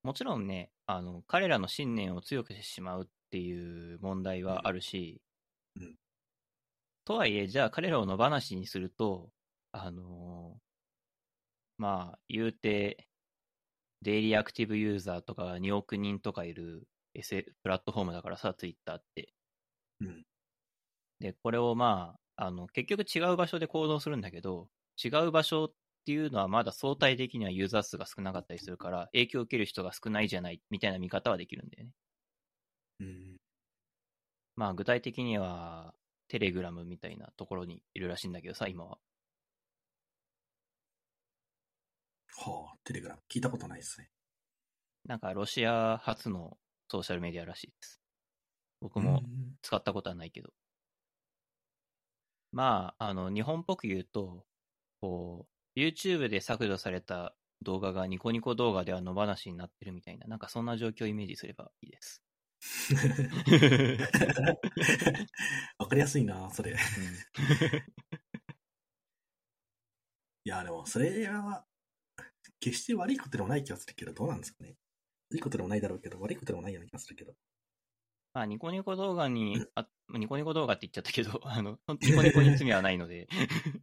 もちろんね、あの、彼らの信念を強くしてしまうっていう問題はあるし、うんうんとはいえ、じゃあ彼らを野放しにすると、あのまあ、言うて、デイリーアクティブユーザーとか2億人とかいる S プラットフォームだからさ、ツイッターって。うん。で、これをまあ、あの、結局違う場所で行動するんだけど、違う場所っていうのはまだ相対的にはユーザー数が少なかったりするから、影響を受ける人が少ないじゃない、みたいな見方はできるんだよね。うん。まあ、具体的には、テレグラムみたいなところにいるらしいんだけどさ、今は。はあ、テレグラム。聞いたことないですね。なんか、ロシア初のソーシャルメディアらしいです。僕もうん使ったことはないけど。まあ、あの、日本っぽく言うと、こう、YouTube で削除された動画がニコニコ動画では野放しになってるみたいな、なんかそんな状況をイメージすればいいです。わかりやすいな、それ。いうん や、でも、それは、決して悪いことでもない気がするけど、どうなんですかね。いいことでもないだろうけど、悪いことでもないような気がするけど。まあ、ニコニコ動画に、あニコニコ動画って言っちゃったけど、あの、ニコニコに罪はないので、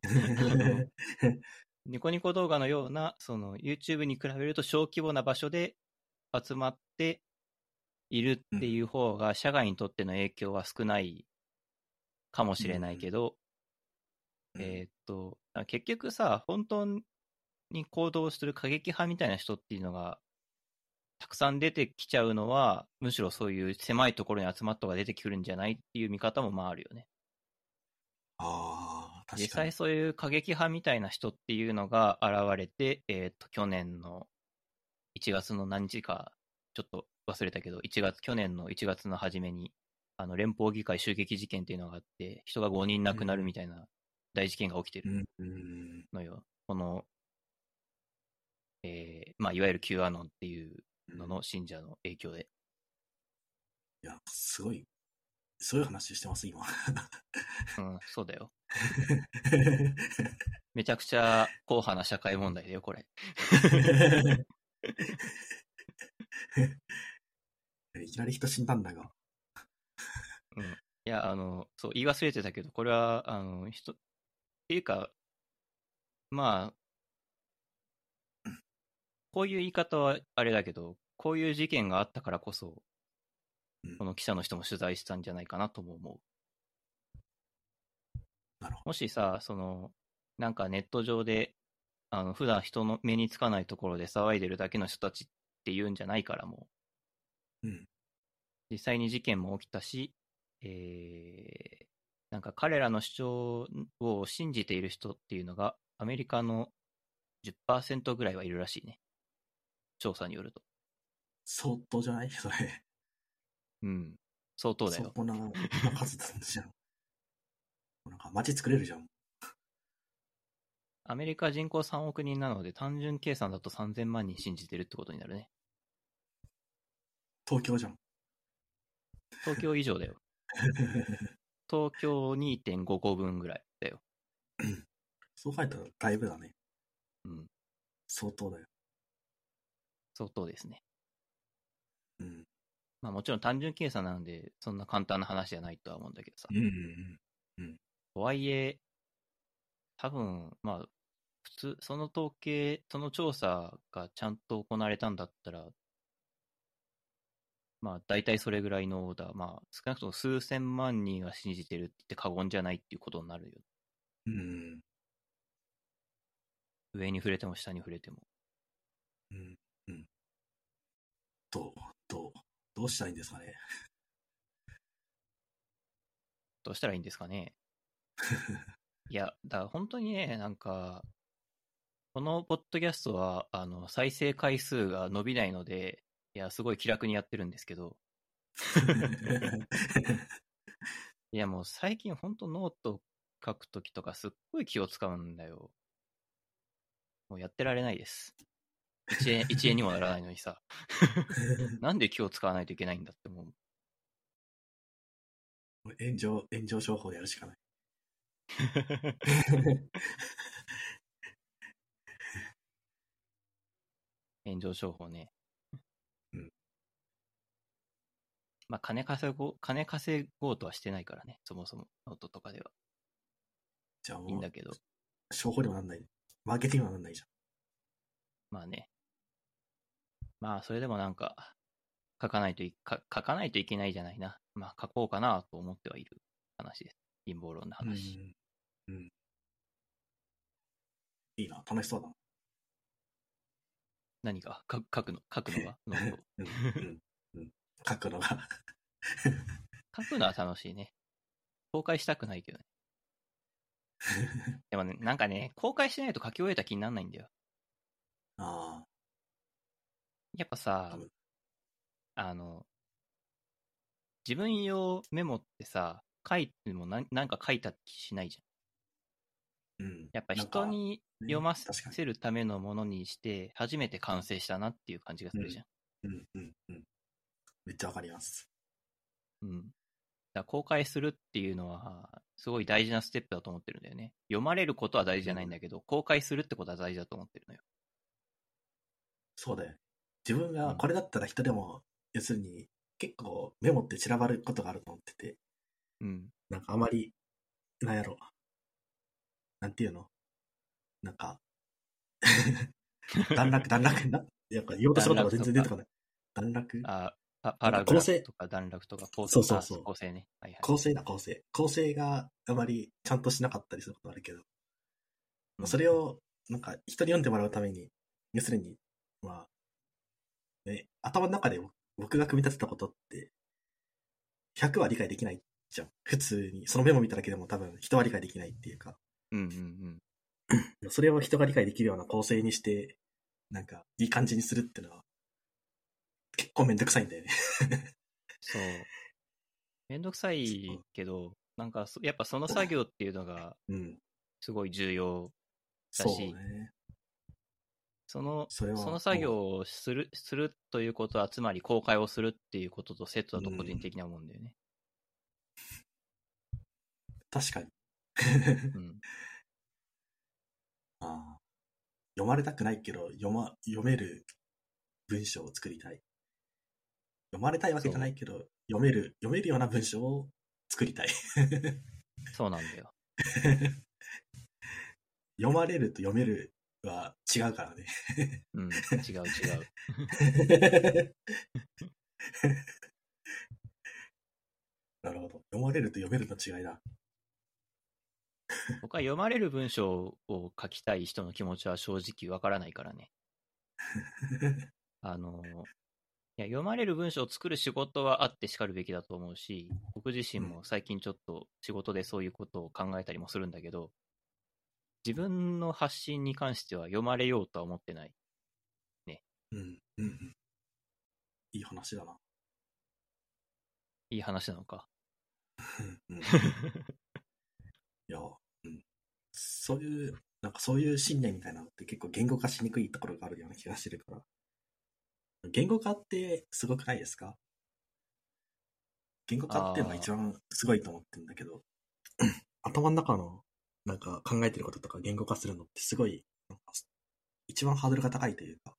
の ニコニコ動画のような、その YouTube に比べると小規模な場所で集まっているっていう方が、社外にとっての影響は少ないかもしれないけど、えーっと、結局さ、本当に行動する過激派みたいな人っていうのが、たくさん出てきちゃうのは、むしろそういう狭いところに集まった方が出てくるんじゃないっていう見方もまああるよね。ああ、確かに。実際そういう過激派みたいな人っていうのが現れて、えーっと、去年の1月の何日か、ちょっと忘れたけど、1月、去年の1月の初めに、あの、連邦議会襲撃事件っていうのがあって、人が5人亡くなるみたいな大事件が起きてるうん、うん。のよ。この、えーまあ、いわゆる Q アノンっていうのの信者の影響で。いや、すごい、そういう話してます、今。うん、そうだよ。めちゃくちゃ硬派な社会問題だよ、これ。いきなり人死んだんだが。うん。いや、あの、そう、言い忘れてたけど、これは、あの、人、っていうか、まあ、こういう言い方はあれだけど、こういう事件があったからこそうん、この記者の人も取材したんじゃないかなとも思う。もしさ、その、なんかネット上で、あの、普段人の目につかないところで騒いでるだけの人たちっていうんじゃないからもう、うん実際に事件も起きたし、えー、なんか彼らの主張を信じている人っていうのが、アメリカの10%ぐらいはいるらしいね。調査によると。相当じゃない？それ。うん。相当だよ。相当な数なんじゃん。なんか街作れるじゃん。アメリカ人口3億人なので、単純計算だと3000万人信じてるってことになるね。東京じゃん。東京以上だよ。東京2.5個分ぐらいだよ。そう書いたらだいぶだね。うん。相当だよ。相当ですね。うん。まあもちろん単純計算なので、そんな簡単な話じゃないとは思うんだけどさ。うんうんとはいえ、多分、まあ、普通、その統計、その調査がちゃんと行われたんだったら、まあ、大体それぐらいのオーダー、まあ、少なくとも数千万人が信じてるって言って過言じゃないっていうことになるよ。うん。うん。上に触れても下に触れても。うん。うん。どう、どう、どうしたらいいんですかね？どうしたらいいんですかね？いや、だから本当にね、なんか、このポッドキャストは、あの、再生回数が伸びないので、いや、すごい気楽にやってるんですけど、いや、もう最近本当ノート書くときとかすっごい気を使うんだよ。もうやってられないです。1円、一円にもならないのにさ、なんで気を使わないといけないんだって思う。炎上、炎上商法でやるしかない。炎上商法ね。うん。まあ、金稼ごう、金稼ごうとはしてないからね、そもそも、ノートとかでは。じゃあもういいんだ、けど、商法にもなんない。マーケティングにもなんないじまあね。まあ、それでもなんか、書かないといか、書かないといけないじゃないな。まあ、書こうかなと思ってはいる話です。陰謀論の。話。うん。うん。いいな、楽しそうだな。何が？か書くの？書くのが？うん。うん。書くのが。書くのは楽しいね。公開したくないけどね。でもね、なんかね、公開しないと書き終えた気にならないんだよ。ああ。やっぱさうん、あの、自分用メモってさ、書いてもなんなんか書いた気しないじゃん。うん。やっぱなんか人にね読ま確かにせるためのものにして、初めて完成したなっていう感じがするじゃん。うん。うん。うん。めっちゃわかります。うん。だから公開するっていうのは、すごい大事なステップだと思ってるんだよね。読まれることは大事じゃないんだけど、公開するってことは大事だと思ってるのよ。そうだよ。自分がこれだったら人でも、要するに結構メモって散らばることがあると思ってて、うん。なんかあまり、なんやろ。なんていうのなんか、段落、段落な、なんか言おうとしたことが全然出てこない。段落あパパラグラ構成フとか段落とか構そうそうそうあ構成ね。はいはい。構成だ、構成。構成があまりちゃんとしなかったりすることあるけど、うんそれを、なんか、人に読んでもらうために、要するに、まあ、ね、頭の中で僕が組み立てたことって、100は理解できないじゃん。普通に。そのメモ見ただけでも多分人は理解できないっていうか、うんうんうん。それを人が理解できるような構成にして、なんか、いい感じにするっていうのは、結構めんどくさいんだよね。そう。めんどくさいけど、なんかそ、やっぱその作業っていうのがうん。すごい重要。だそうしね。その、そその作業をする、するということは、つまり公開をするっていうこととセットだと個人的には思うんだよね。確かに。うん。ああ読まれたくないけど、読ま、読める文章を作りたい。読まれたいわけじゃないけど、読める、読めるような文章を作りたい。そうなんだよ。読まれると読めるは違うからね。うん。違う違う。なるほど。読まれると読めるの違いだ。僕は読まれる文章を書きたい人の気持ちは正直わからないからね。あの、いや、読まれる文章を作る仕事はあってしかるべきだと思うし、僕自身も最近ちょっと仕事でそういうことを考えたりもするんだけど、自分の発信に関しては読まれようとは思ってない。うん、うん、うん。いい話だな。いい話なのか。うん、うん。いや、うん。そういう、なんかそういう信念みたいなのって結構言語化しにくいところがあるような気がしてるから。言語化ってすごくないですか？言語化っていうのが一番すごいと思ってるんだけど、頭の中のなんか考えてることとか言語化するのってすごい、一番ハードルが高いというか、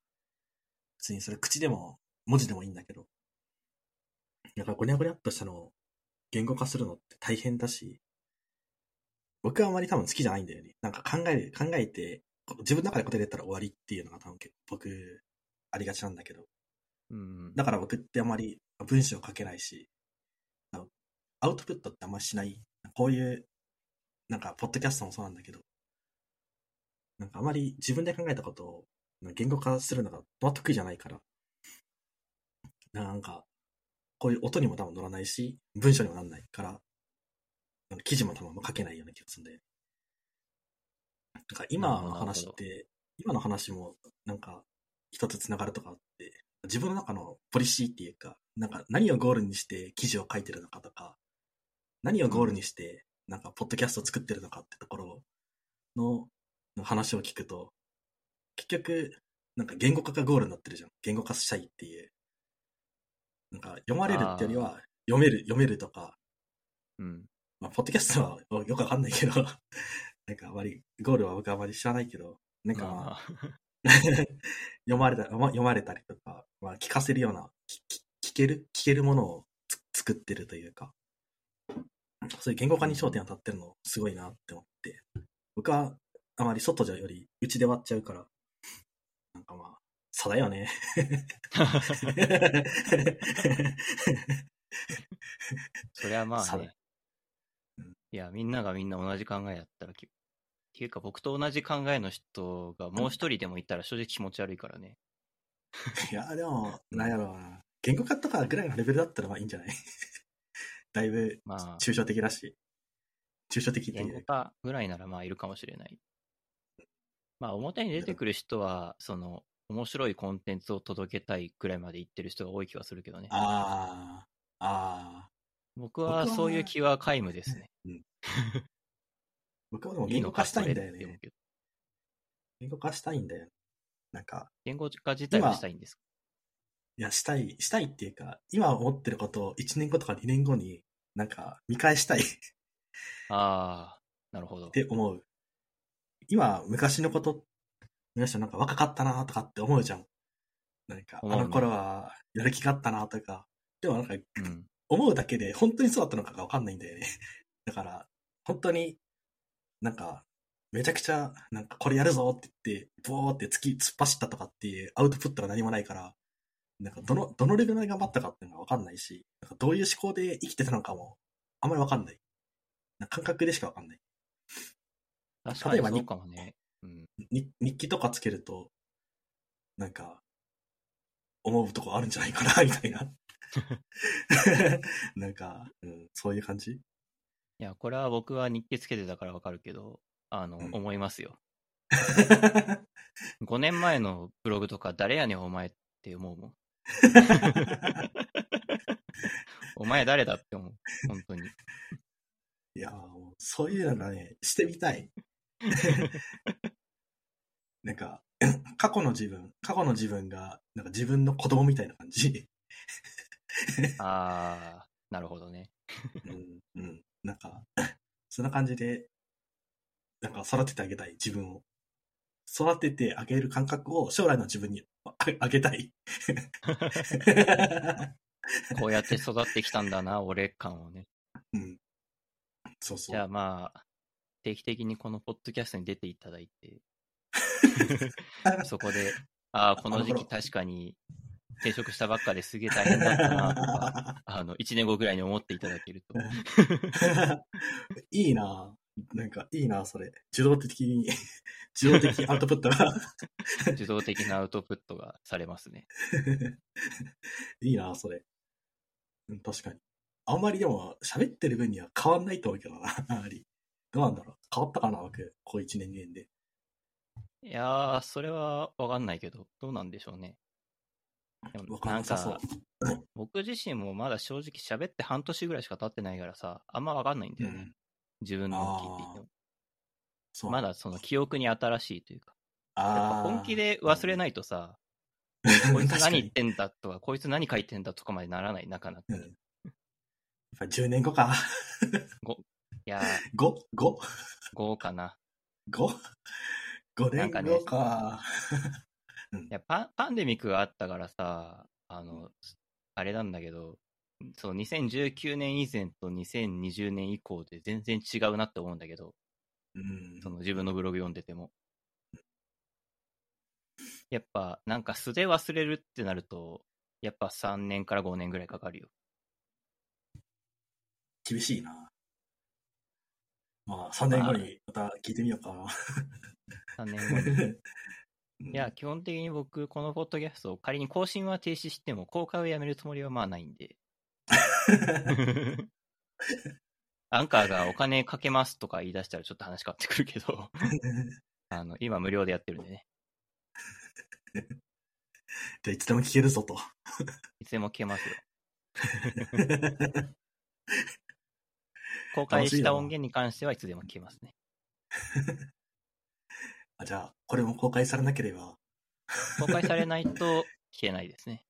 普通にそれ口でも文字でもいいんだけど、なんかごにゃごにゃっとしたのを言語化するのって大変だし、僕はあまり多分好きじゃないんだよね。なんか考える、考えて、こ自分の中で答え出たら終わりっていうのが多分結構僕、ありがちなんだけど。うん。だから僕ってあまり文章を書けないし、アウトプットってあんまりしない。こういう、なんか、ポッドキャストもそうなんだけど、なんかあまり自分で考えたことを言語化するのがま得意じゃないから、なんか、こういう音にも多分乗らないし、文章にもなんないから、なんか記事も多分書けないような気がするんで。なんか今の話って、今の話もなんか一つ繋がるとかあって、自分の中のポリシーっていうか、なんか何をゴールにして記事を書いてるのかとか、何をゴールにして、なんかポッドキャストを作ってるのかってところのの話を聞くと、結局、なんか言語化がゴールになってるじゃん。言語化したいっていう。なんか読まれるってよりは、読める、読めるとか、うん。まあ、ポッドキャストはよくわかんないけど、なんかあまり、ゴールは僕はあまり知らないけど、なんかまあ、まあ、読まれた、ま読まれたりとか、まあ、聞かせるような、聞ける、聞けるものをつ作ってるというか、そういう言語化に焦点を当たってるのすごいなって思って、僕はあまり外じゃより内で割っちゃうから、なんかまあ、差だよね。それはまあさねうん。いや、みんながみんな同じ考えだったらき、っていうか僕と同じ考えの人がもう一人でもいたら正直気持ち悪いからね。いや、でも、なんやろうな。言語化とかぐらいのレベルだったらまあいいんじゃない？だいぶまあ、抽象的だし。抽象的っていう。言語化ぐらいならまあいるかもしれない。まあ表に出てくる人は、その、面白いコンテンツを届けたいくらいまで言ってる人が多い気はするけどね。ああ、ああ。僕はそういう気は皆無ですね。僕はでも言語化したいんだよね。言語化したいんだよ。なんか、言語化自体はしたいんですか？いや、したい、したいっていうか、今思ってることを1年後とか2年後に、なんか、見返したいっああ、なるほど。て思う。今、昔のこと、昔はなんか若かったなとかって思うじゃん。なんか、あの頃はやる気があったなとか。でもなんか、うん。思うだけで本当にそうだったのかがわかんないんだよね。だから、本当に、なんか、めちゃくちゃ、なんかこれやるぞって言って、ボーって突き、突っ走ったとかっていうアウトプットが何もないから、なんかどの、どのレベルで頑張ったかっていうのがわかんないし、なんかどういう思考で生きてたのかも、あんまりわかんない。な感覚でしかわかんない。確かに例えばにそうかもね。うん。に日記とかつけると、なんか、思うとこあるんじゃないかな、みたいな。なんか、うん、そういう感じ？いや、これは僕は日記つけてたからわかるけど、あの、うん思いますよ。5年前のブログとか誰やねんお前って思うもん。お前誰だって思う。本当に。いやそういうのがね、してみたい。なんか、過去の自分、過去の自分が、なんか自分の子供みたいな感じ。あー、なるほどね。うん、うん。なんか、そんな感じで、なんか育ててあげたい、自分を。育ててあげる感覚を将来の自分にああげたい。こうやって育ってきたんだな、俺感をね。うん。そうそう。じゃあまあ、定期的にこのポッドキャストに出ていただいて、そこで、ああ、この時期確かに転職したばっかですげえ大変だったなとか、あの、1年後ぐらいに思っていただけると。いいななんか、いいなそれ。受動的に、受動的アウトプットが。受動的なアウトプットがされますね。いいなそれ。うん、確かに。あんまりでも、喋ってる分には変わんないと思うけどな、あまり。どうなんだろう。変わったかな、僕。こう1年、2年で。いやー、それはわかんないけど、どうなんでしょうね。でもななんか、。僕自身もまだ正直喋って半年ぐらいしか経ってないからさ、あんまわかんないんだよね。うん。自分の聞いていても。まだその記憶に新しいというか。やっぱあー本気で忘れないとさ、こいつ何言ってんだとか、こいつ何書いてんだとかまでならない、なかなかうんに。やっぱ10年後か。いや 5?5? ー、5かな。5? 5年なんかね。いやパン、パンデミックがあったからさ、あの、あれなんだけど、そう、2019年以前と2020年以降で全然違うなって思うんだけど、うんその自分のブログ読んでても。やっぱ、なんか素で忘れるってなると、やっぱ3年から5年ぐらいかかるよ。厳しいな。まあ、3年後にまた聞いてみようかな。3年後に。いや、基本的に僕、このポッドキャストを仮に更新は停止しても、公開をやめるつもりはまあないんで。アンカーがお金かけますとか言い出したらちょっと話変わってくるけど、あの、今無料でやってるんでね。じゃあ、いつでも聞けるぞと。いつでも聞けますよ。公開した音源に関してはいつでも聞けますね。あじゃあ、これも公開されなければ。公開されないと聞けないですね。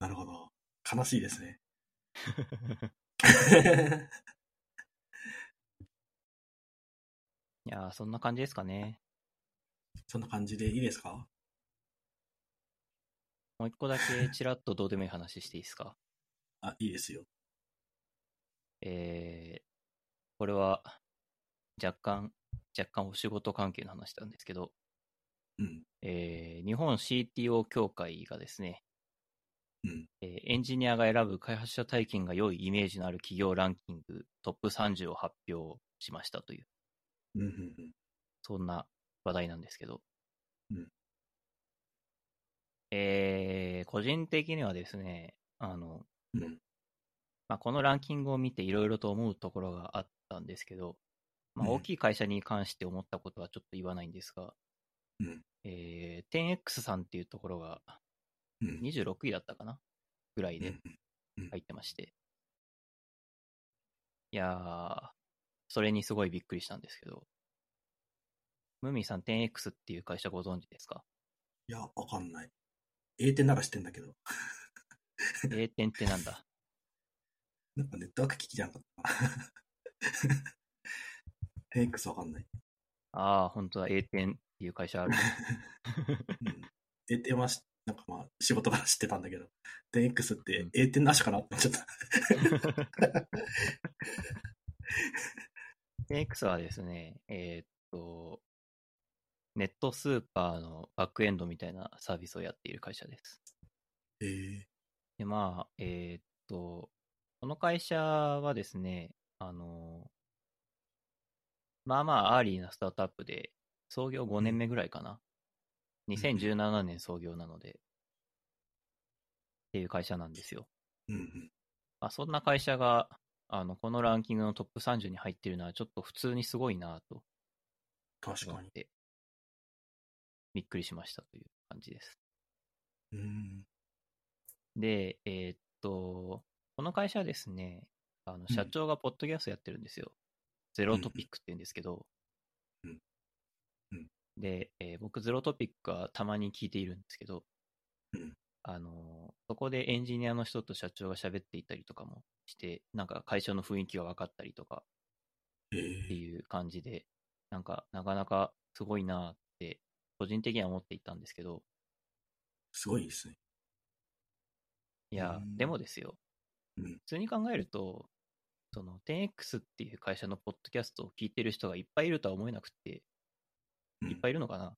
なるほど。悲しいですね。いやー、そんな感じですかね。そんな感じでいいですか？もう一個だけちらっとどうでもいい話していいですか？あ、いいですよ。えー、これは若干、若干お仕事関係の話なんですけど、うん。えー日本 CTO 協会がですね、うん。えーエンジニアが選ぶ開発者体験が良いイメージのある企業ランキングトップ30を発表しましたという、うん。うん。そんな話題なんですけど、うんえー個人的にはですね、あの、うん。まあ、このランキングを見ていろいろと思うところがあったんですけど、まあ、うん大きい会社に関して思ったことはちょっと言わないんですが、うん。えー 10X さんっていうところがうん。26位だったかな？ぐらいでうん入ってまして。いやー、それにすごいびっくりしたんですけど、ムーミンさん 10X っていう会社ご存知ですか？いや、わかんない。A 点なら知ってんだけど。?A 点ってなんだ？なんかネットワーク機器じゃなかったな。X わかんない。ああ、本当だ、A 点っていう会社ある。うん。A 点はし、なんかまあ、仕事から知ってたんだけど、点 X ってうん A 点なしかなって思っちゃった。10X はですね、えーっと、ネットスーパーのバックエンドみたいなサービスをやっている会社です。えー、で、まあ、えーっと、この会社はですね、あの、まあまあ、アーリーなスタートアップで、創業5年目ぐらいかな。2017年創業なので、っていう会社なんですよ。うんうん。まあ、そんな会社が、あの、このランキングのトップ30に入ってるのは、ちょっと普通にすごいなと確かに。思って、びっくりしましたという感じです。うん。で、えーっと、この会社はですね、あの社長がポッドキャストやってるんですよ。ゼロトピックって言うんですけど、で、えー僕、ゼロトピックはたまに聞いているんですけど、うん。あのそこでエンジニアの人と社長が喋っていたりとかもして、なんか会社の雰囲気が分かったりとかえってー、いう感じで、なんかなかなかすごいなって、個人的には思っていたんですけど、すごいですね。いやう、ん。でもですよ、うん。普通に考えると、その 10X っていう会社のポッドキャストを聞いてる人がいっぱいいるとは思えなくて、うんいっぱいいるのかな、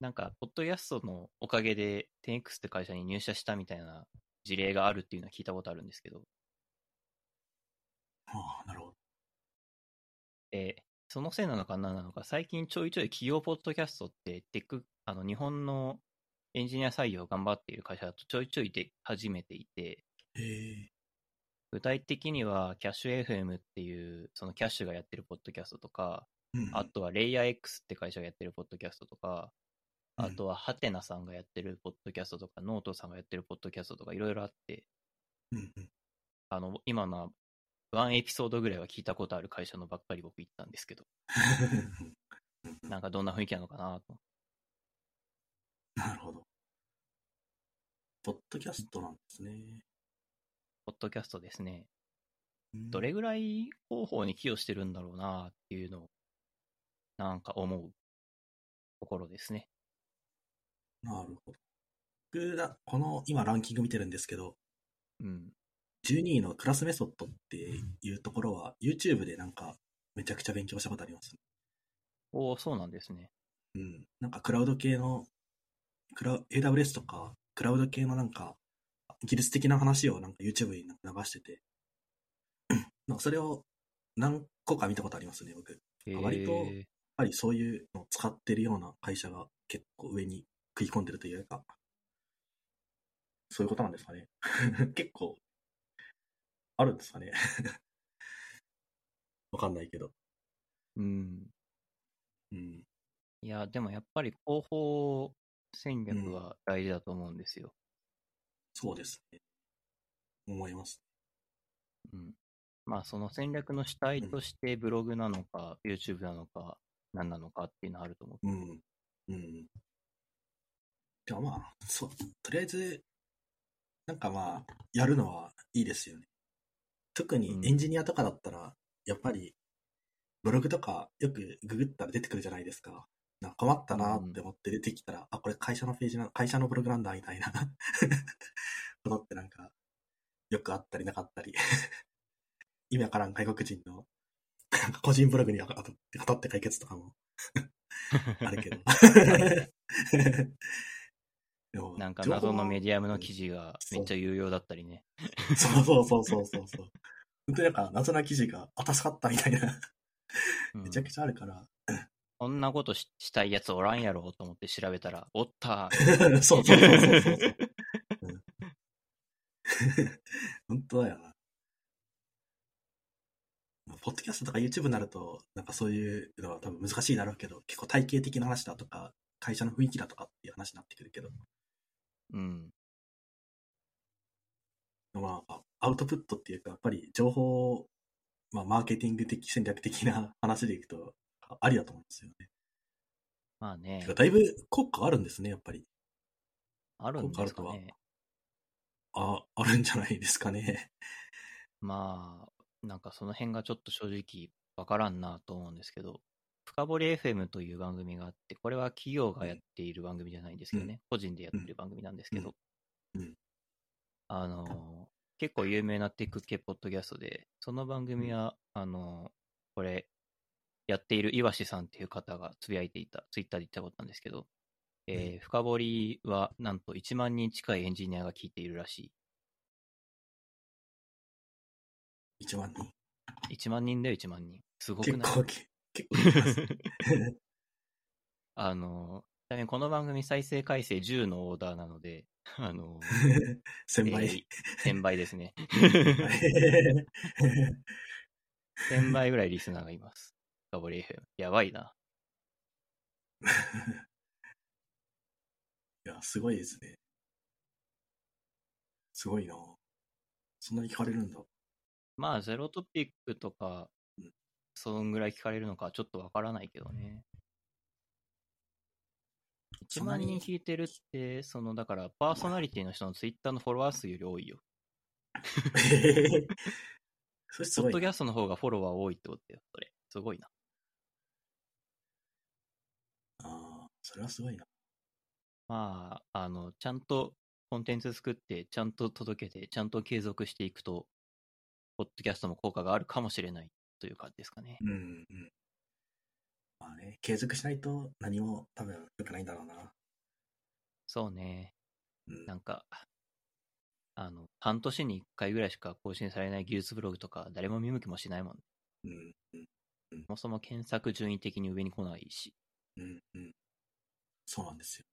なんか、ポッドキャストのおかげで 10X って会社に入社したみたいな事例があるっていうのは聞いたことあるんですけど、ああ、なるほど。えーそのせいなのか何なのか、最近ちょいちょい企業ポッドキャストってテック、あの、日本のエンジニア採用を頑張っている会社だとちょいちょいで始めていて、え。ー、具体的には、キャッシュ FM っていう、そのキャッシュがやってるポッドキャストとか、うん。あとはレイヤー X って会社がやってるポッドキャストとか、うんあとははてなさんがやってるポッドキャストとか、ノートさんがやってるポッドキャストとかいろいろあって。あの、今のは、ワンエピソードぐらいは聞いたことある会社のばっかり僕行ったんですけど、なんかどんな雰囲気なのかなと。なるほど。ポッドキャストなんですね。ポッドキャストですね。うんどれぐらい広報に寄与してるんだろうなっていうのを、なんか思うところですね。なるほど。僕ら、この、今ランキング見てるんですけど、うん。12位のクラスメソッドっていうところは、YouTube でなんか、めちゃくちゃ勉強したことあります。おおそうなんですね。うん。なんかクラウド系の、クラ AWS とか、クラウド系のなんか、技術的な話をなんか YouTube に流してて、なんかそれを何個か見たことありますね、僕。へ割とーぱりそういうのを使ってるような会社が結構上に食い込んでるというか、そういうことなんですかね。結構、あるんですかね。わかんないけど。うん。うん。いや、でもやっぱり広報戦略は大事だと思うんですよ。そうですね。思います。うん。まあ、その戦略の主体としてブログなのか、YouTube なのか、何なのかっていうのはあると思う。うん。うん。でもまあ、そう、とりあえず、なんかまあ、やるのはいいですよね。特にエンジニアとかだったら、やっぱり、ブログとかよくググったら出てくるじゃないですか。なんか困ったなって思って出てきたら、あ、これ会社のページな、会社のブログなんだ、みたいな ことってなんか、よくあったりなかったり。意味わからん外国人の、個人ブログに当たって解決とかも あるけど。なんか謎のメディアムの記事。事がめっちゃ有用だったりね。そうそうそうそうそうそう。本当になんか謎な記事が、あ、助かったみたいな、うんめちゃくちゃあるから。こんなことししたいやつおらんやろと思って調べたら、おったそうそうそうそうそうそう。うん本当だよな。ポッドキャストとか YouTube になると、なんかそういうのは多分難しいだろうけど、結構体系的な話だとか、会社の雰囲気だとかっていう話になってくるけど、うん。まあ、アウトプットっていうか、やっぱり情報、まあ、マーケティング的、戦略的な話でいくと、ありだと思うんですよね。まあねだいぶ効果あるんですね、やっぱり。あるんですかね。あ、あるんじゃないですかね。まあ、なんかその辺がちょっと正直わからんなと思うんですけど、深掘り FM という番組があって、これは企業がやっている番組じゃないんですけどね、個人でやってる番組なんですけど、あの、結構有名なテック系ポッドキャストで、その番組は、あの、これ、やっている岩志さんっていう方がつぶやいていた、ツイッターで言ったことなんですけど、えー深掘りはなんと1万人近いエンジニアが聞いているらし1万人。い。1万人だよ、1万人。すごくない？結構、け結構。あの、ちなみにこの番組再生回数10のオーダーなので、あの、1000倍。えー1000倍ですね。1000倍ぐらいリスナーがいます。深掘り FM。やばいな。いや、すごいですね。すごいなそんなに聞かれるんだ。まあ、ゼロトピックとかうん、そんぐらい聞かれるのかちょっとわからないけどね。1そんなに万人聞いてるって、その、だから、パーソナリティの人のツイッターのフォロワー数より多いよ。それす。ポッドキャストの方がフォロワー多いってことだよ、それ。すごいな。ああ、それはすごいな。まあ、あの、ちゃんとコンテンツ作って、ちゃんと届けて、ちゃんと継続していくと、ポッドキャストも効果があるかもしれないという感じですかね。うん、うん。まあね、継続しないと何も多分良くないんだろうな。そうね。うんなんか、あの、半年に1回ぐらいしか更新されない技術ブログとか、誰も見向きもしないもん。うん、うん、そもそも検索順位的に上に来ないし。うん、うん。そうなんですよ。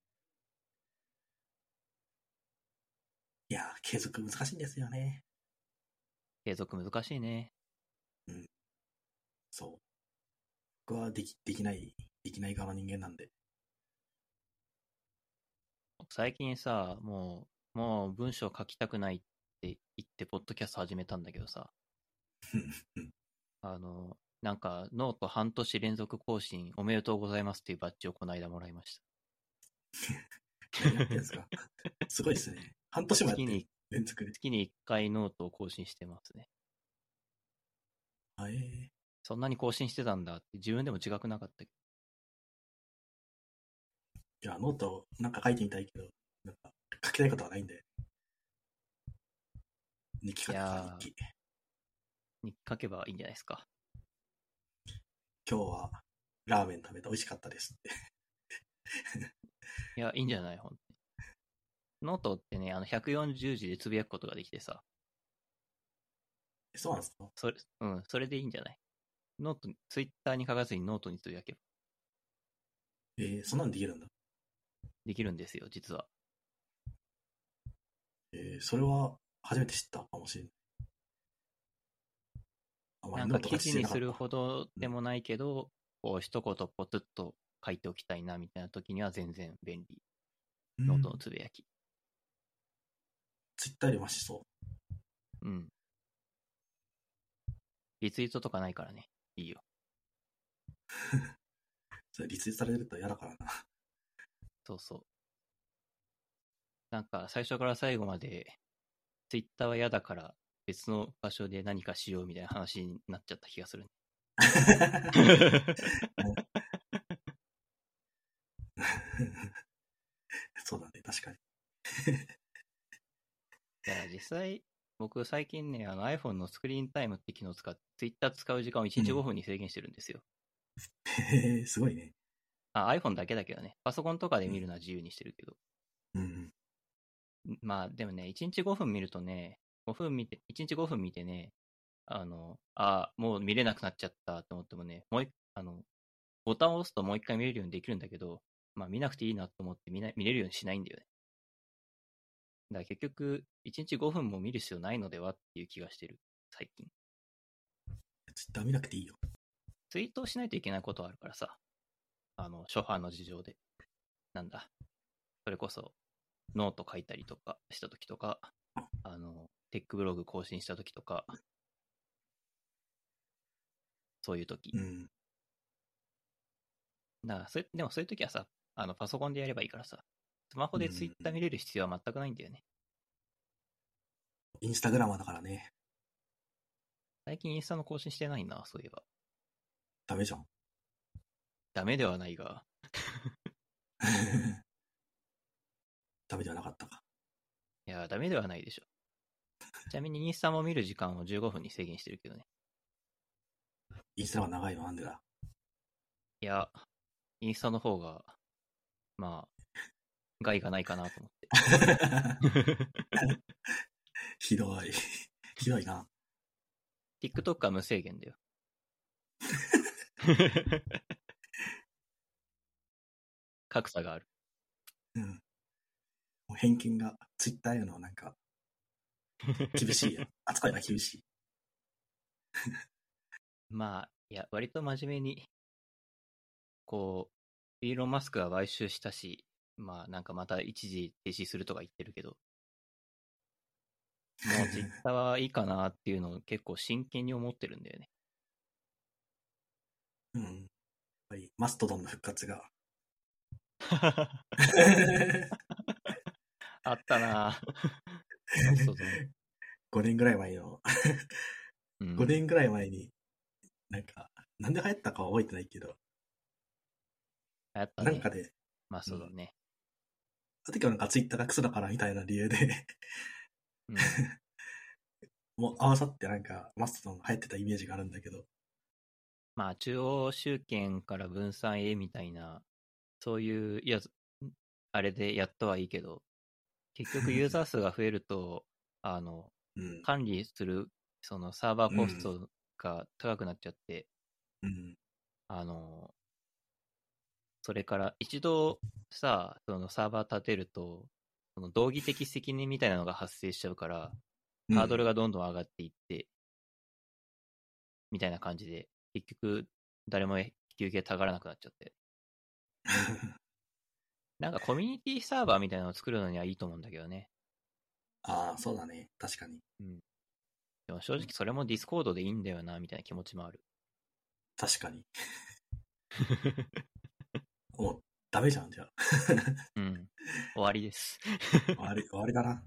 いやー、継続難しいんですよね。継続難しいね。そう。僕はでき、できない、できない側の人間なんで。最近さ、もう、もう文章書きたくないって言って、ポッドキャスト始めたんだけどさ、うんあの、なんか、ノート半年連続更新おめでとうございますっていうバッジをこの間もらいました。すか？すごいですね。半年もやって月に、連続で。月に1回ノートを更新してますね。あえーそんなに更新してたんだって自分でも気づかなかったけいや、ノートなんか書いてみたいけど、なんか書きたいことはないんで。日記書くか日記。ど、に書けばいいんじゃないですか。今日はラーメン食べて美味しかったですって。いや、いいんじゃない？ほんとに。ノートってね、あの、140字でつぶやくことができてさ、えそうなんですか？それ、うん、それでいいんじゃない？ノート、ツイッターに書かずにノートにつぶやけば。えー、そんなんできるんだ。できるんですよ、実は。えー、それは初めて知ったかもしれない。なんか記事にするど。ほどでもないけど、こう一言ポツッと書いておきたいなみたいな時には全然便利。うんノートのつぶやき。ツイッターよりマシそうん。リツイートとかないからね。いいよ。う。それリツイートされると嫌だからな。そうそう。なんか最初から最後まで、ツイッターは嫌だから別の場所で何かしようみたいな話になっちゃった気がするね。そうだね、確かに。いや、実際、僕最近ね、あの iPhone のスクリーンタイムって機能を使って Twitter 使う時間を1日うん5分に制限してるんですよ。へえ、すごいね。あ、iPhone だけだけどね。パソコンとかで見るのは自由にしてるけど。うん。まあでもね、1日5分見るとね、5分見て、1日5分見てね、あの、あ、もう見れなくなっちゃったと思ってもね、もう一あの、ボタンを押すともう一回見れるようにできるんだけど、まあ見なくていいなと思って見な見れるようにしないんだよね。だから結局、1日5分も見る必要ないのではっていう気がしてる、最近。ツイッター見なくていいよ。ツイートをしないといけないことはあるからさ、あの、諸般の事情で。なんだ。それこそ、ノート書いたりとかした時とか、あの、テックブログ更新した時とか、そういう時。うん。だからそれ、でもそういう時はさ、あの、パソコンでやればいいからさ、スマホでツイッター見れる必要は全くないんだよね。インスタグラマーだからね。最近インスタの更新してないな、そういえば。ダメじゃん。ダメではないが、ダメではなかったか。いや、ダメではないでしょ。ちなみにインスタも見る時間を15分に制限してるけどね。インスタは長いの？なんでだ？いや、インスタの方が、まあ、害がないかなと思って。ひどい。ひどいな。TikTok は無制限だよ。格差がある。うん。もう偏見が、ツイッターへのなんか、厳しいよ。扱いが厳しい。まあ、いや、割と真面目に、こう、イーロン・マスクが買収したし、まあ、なんかまた一時停止するとか言ってるけど、もうツイッターはいいかなっていうのを結構真剣に思ってるんだよね。うん。やっぱり、マストドンの復活が。あったなぁ。そうそう5年ぐらい前の、うん5年ぐらい前に、なんか、なんで流行ったかは覚えてないけど、流行ったねなんか。で、まあそうだね。あの時はなんかツイッターがクソだからみたいな理由で、うん もう合わさってなんかマストドンが流行ってたイメージがあるんだけど、まあ中央集権から分散へみたいな、そういう、いや、あれでやったはいいけど、結局ユーザー数が増えると、あの、うん。管理する、そのサーバーコストが高くなっちゃって、うん。あの、それから一度さ、そのサーバー立てると、その道義的責任みたいなのが発生しちゃうから、ハードルが、がどんどん上がっていって、みたいな感じで、結局、誰も引き受けたがらなくなっちゃって。なんかコミュニティサーバーみたいなのを作るのにはいいと思うんだけどね。ああ、そうだね。確かに。でも正直それもディスコードでいいんだよな、みたいな気持ちもある。確かに。もう、ダメじゃん、じゃあ。うん。終わりです。終わり、終わりだな。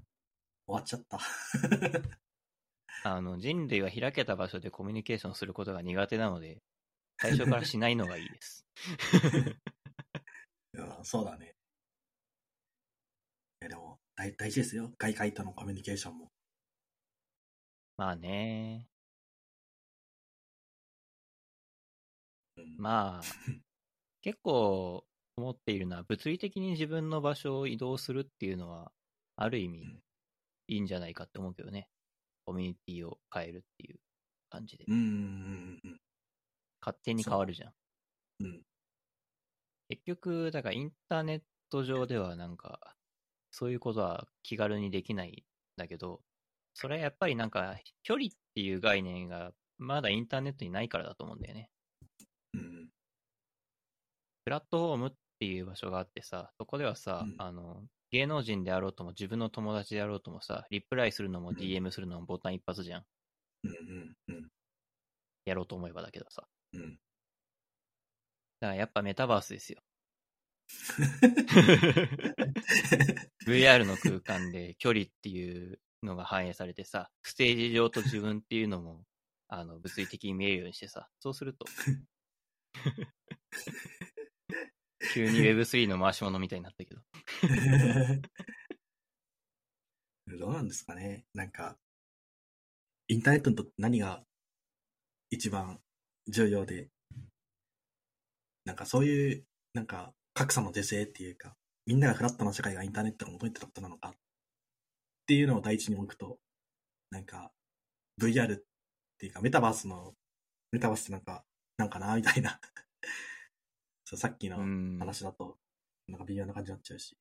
終わっちゃった。あの、人類は開けた場所でコミュニケーションすることが苦手なので、最初からしないのがいいです。いやそうだね。いや、でも、大大事ですよ。外界とのコミュニケーションも。まあね。うん、まあ、結構思っているのは、物理的に自分の場所を移動するっていうのは、ある意味うん、いいんじゃないかって思うけどね。コミュニティを変えるっていう感じで。うん。勝手に変わるじゃん。うん。結局、だからインターネット上ではなんか、そういうことは気軽にできないんだけど、それはやっぱりなんか、距離っていう概念がまだインターネットにないからだと思うんだよね。うん。プラットフォームっていう場所があってさ、そこではさ、うんあの、芸能人であろうとも自分の友達であろうともさ、リプライするのもうん DM するのもボタン一発じゃん。うんうんうんやろうと思えばだけどさ。うん。だからやっぱメタバースですよ。VR の空間で距離っていうのが反映されてさ、ステージ上と自分っていうのも、あの、物理的に見えるようにしてさ、そうすると、急に Web3 の回し物みたいになったけど。どうなんですかねなんか、インターネットにとって何が一番重要で、なんかそういう、なんか格差の是正っていうか、みんながフラットな社会がインターネットが求めてたことなのかっていうのを第一に置くと、なんか VR っていうかメタバースの、メタバースってなんか、なんかなみたいな。さっきのうん。話だと、なんか微妙な感じになっちゃうし。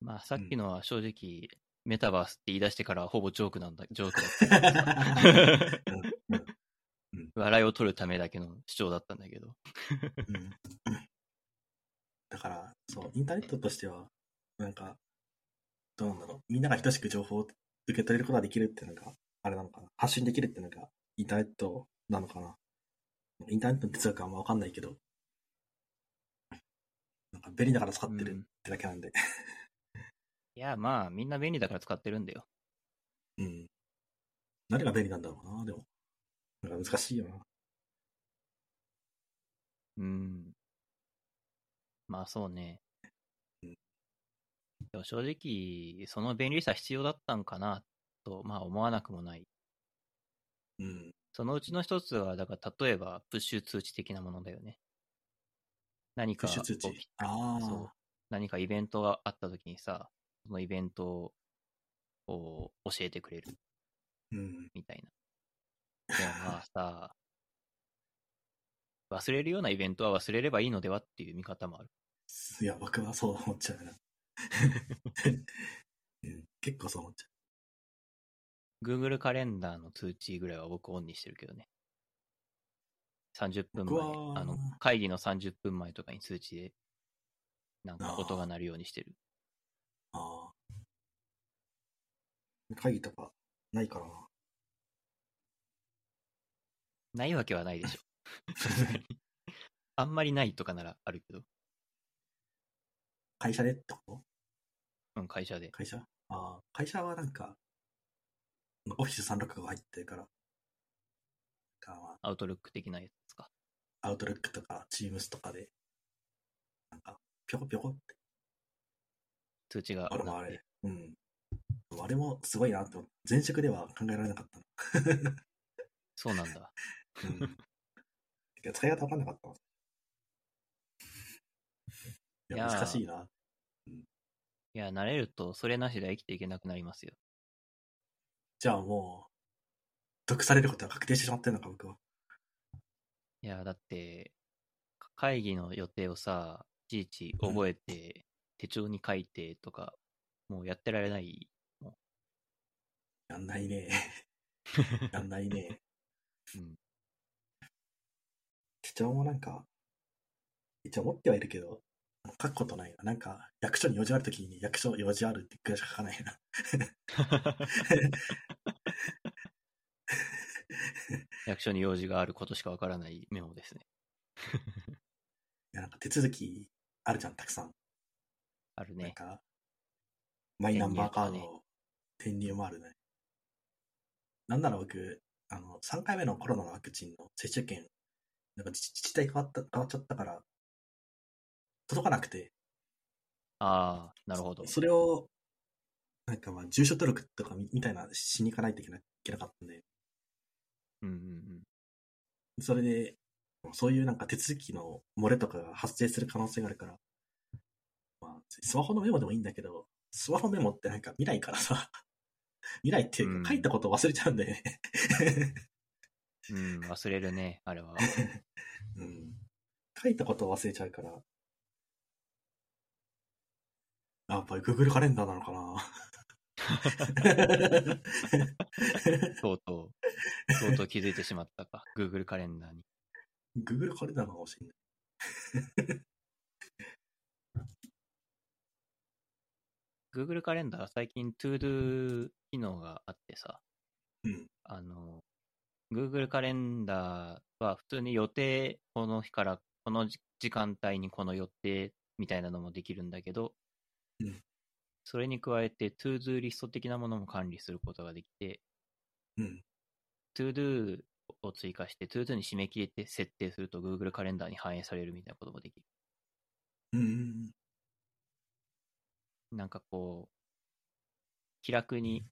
まあ、さっきのは正直、メタバースって言い出してからほぼジョークなんだ、ジョークだった。うんうん 笑いを取るためだけの主張だったんだけど。うんだから、そう、インターネットとしては、なんか、どうなんだろう。みんなが等しく情報を受け取れることができるっていうのが、あれなのかな。発信できるっていうのが、インターネットなのかな。インターネットの哲学はあんまわかんないけど、なんか便利だから使ってるうんってだけなんで。いや、まあ、みんな便利だから使ってるんだよ。うん。何が便利なんだろうな、でも。なんか難しいよな。うん。まあ、そうねうん。でも正直、その便利さ必要だったんかな、と、まあ思わなくもない。うん。そのうちの一つは、だから例えば、プッシュ通知的なものだよね。何か何かイベントがあった時にさ、そのイベントを教えてくれるうん。みたいな。でもまあさ、忘れるようなイベントは忘れればいいのではっていう見方もある。いや、僕はそう思っちゃうな。うん、結構そう思っちゃ Google カレンダーの通知ぐらいは僕オンにしてるけどね。30分前、あの、会議の30分前とかに通知で、なんか音が鳴るようにしてる。う。ああ。会議とかないからな。ないわけはないでしょ。あんまりないとかならあるけど、会社でってこと？うん、会社で。会社？ああ。会社はなんか、オフィス365入ってるから、アウトルック的なやつか。アウトルックとか、チームスとかで、なんか、ぴょこぴょこって、通知がああれ。うん。あれもすごいなと思って、前職では考えられなかったな。そうなんだ。うん。使い方わかんなかったの。いや、いやー難しいな。いや、慣れるとそれなしでは生きていけなくなりますよ。じゃあもう、毒されることは確定してしまってるのか、僕は。いや、だって、か会議の予定をさ、いちいち覚えて、手帳に書いてとか、もうやってられない。やんないね。やんないね。うん。手帳もなんか、一応持ってはいるけど、書くことないな。なんか、役所に用事あるときに、役所用事あるってくらいしか書かないな。役所に用事があることしかわからないメモですね。いや、なんか手続きあるじゃん、たくさん。あるね。なんか、マイナンバーカード、転入もあるね。なんなら僕、あの、3回目のコロナのワクチンの接種券、なんか自自治体変わった、変わっちゃったから、届かなくて、ああ、なるほど。それを、なんかまあ、住所登録とかみみたいなしに行かないといけないけなかったんで、うんうんうん。それで、そういうなんか手続きの漏れとかが発生する可能性があるから、まあ、スマホのメモでもいいんだけど、スマホメモってなんか未来からさ、未来っていううんか書いたことを忘れちゃうんだよね。うん、忘れるね、あれは。うん。書いたこと忘れちゃうから。やっぱり Google カレンダーなのかな とうとう、とうとう気づいてしまったか。Google カレンダーに。Google カレンダーなのかもしれない。Google カレンダー最近 ToDo 機能があってさ、うん。あの、Google カレンダーは普通に予定、この日からこの時時間帯にこの予定みたいなのもできるんだけど、うんそれに加えて ToDo リスト的なものも管理することができて、うん。ToDo を追加して ToDo に締め切りって設定すると Google カレンダーに反映されるみたいなこともできる。うん。なんかこう、気楽に、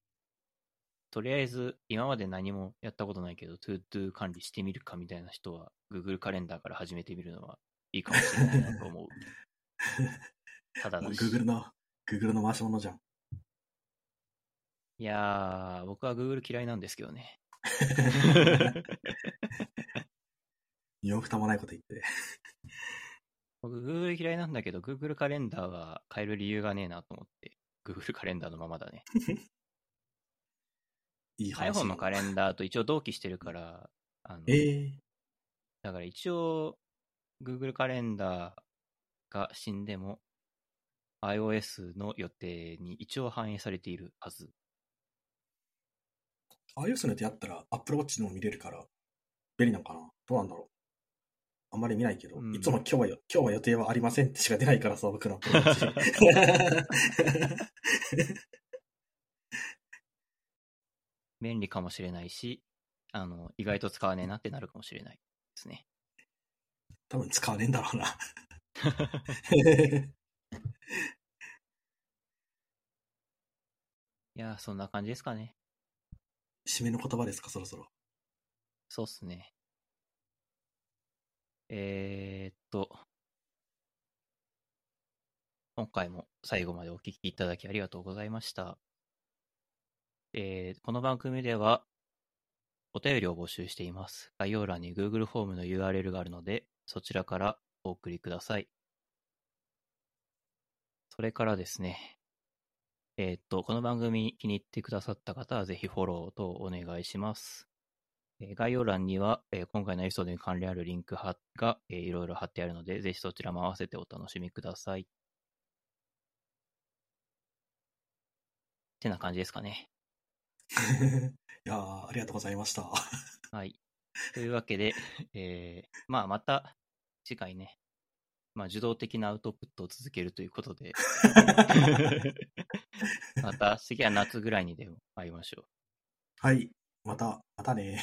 とりあえず今まで何もやったことないけど、ToDo 管理してみるかみたいな人は、Google カレンダーから始めてみるのはいいかもしれないなと思う。ただだし。Google の、Google の回し物じゃん。いやー、僕は Google 嫌いなんですけどね。身も蓋もないこと言って。僕 Google 嫌いなんだけど、Google カレンダーは変える理由がねえなと思って、Google カレンダーのままだね。いい話。iPhone のカレンダーと一応同期してるから、あのええだから一応、Google カレンダーが死んでも、iOS の予定に一応反映されているはず。iOS のやつやったら Apple Watch でも見れるから、便利なのかな？どうなんだろう？あんまり見ないけど、うんいつも今日はよ、今日は予定はありませんってしか出ないからさ、僕の Apple Watch 便利かもしれないし、あの、意外と使わねえなってなるかもしれないですね。多分使わねえんだろうな。いやー、そんな感じですかね。締めの言葉ですか、そろそろ。そうっすね。えー、っと、今回も最後までお聞きいただきありがとうございました。えーこの番組ではお便りを募集しています。概要欄に Google フォームの URL があるので、そちらからお送りください。それからですね、えーっと、この番組気に入ってくださった方はぜひフォローとお願いします。えー概要欄には、えー今回のエピソードに関連あるリンクはが、えーいろいろ貼ってあるので、ぜひそちらも合わせてお楽しみください。ってな感じですかね。いやーありがとうございました。はい。というわけで、えーまあまた次回ね、まあ受動的なアウトプットを続けるということで、また次は夏ぐらいにでも会いましょう。はい。また、またね。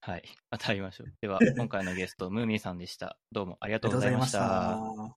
はい。また会いましょう。では、今回のゲスト、ムーミンさんでした。どうもありがあとうございました。た。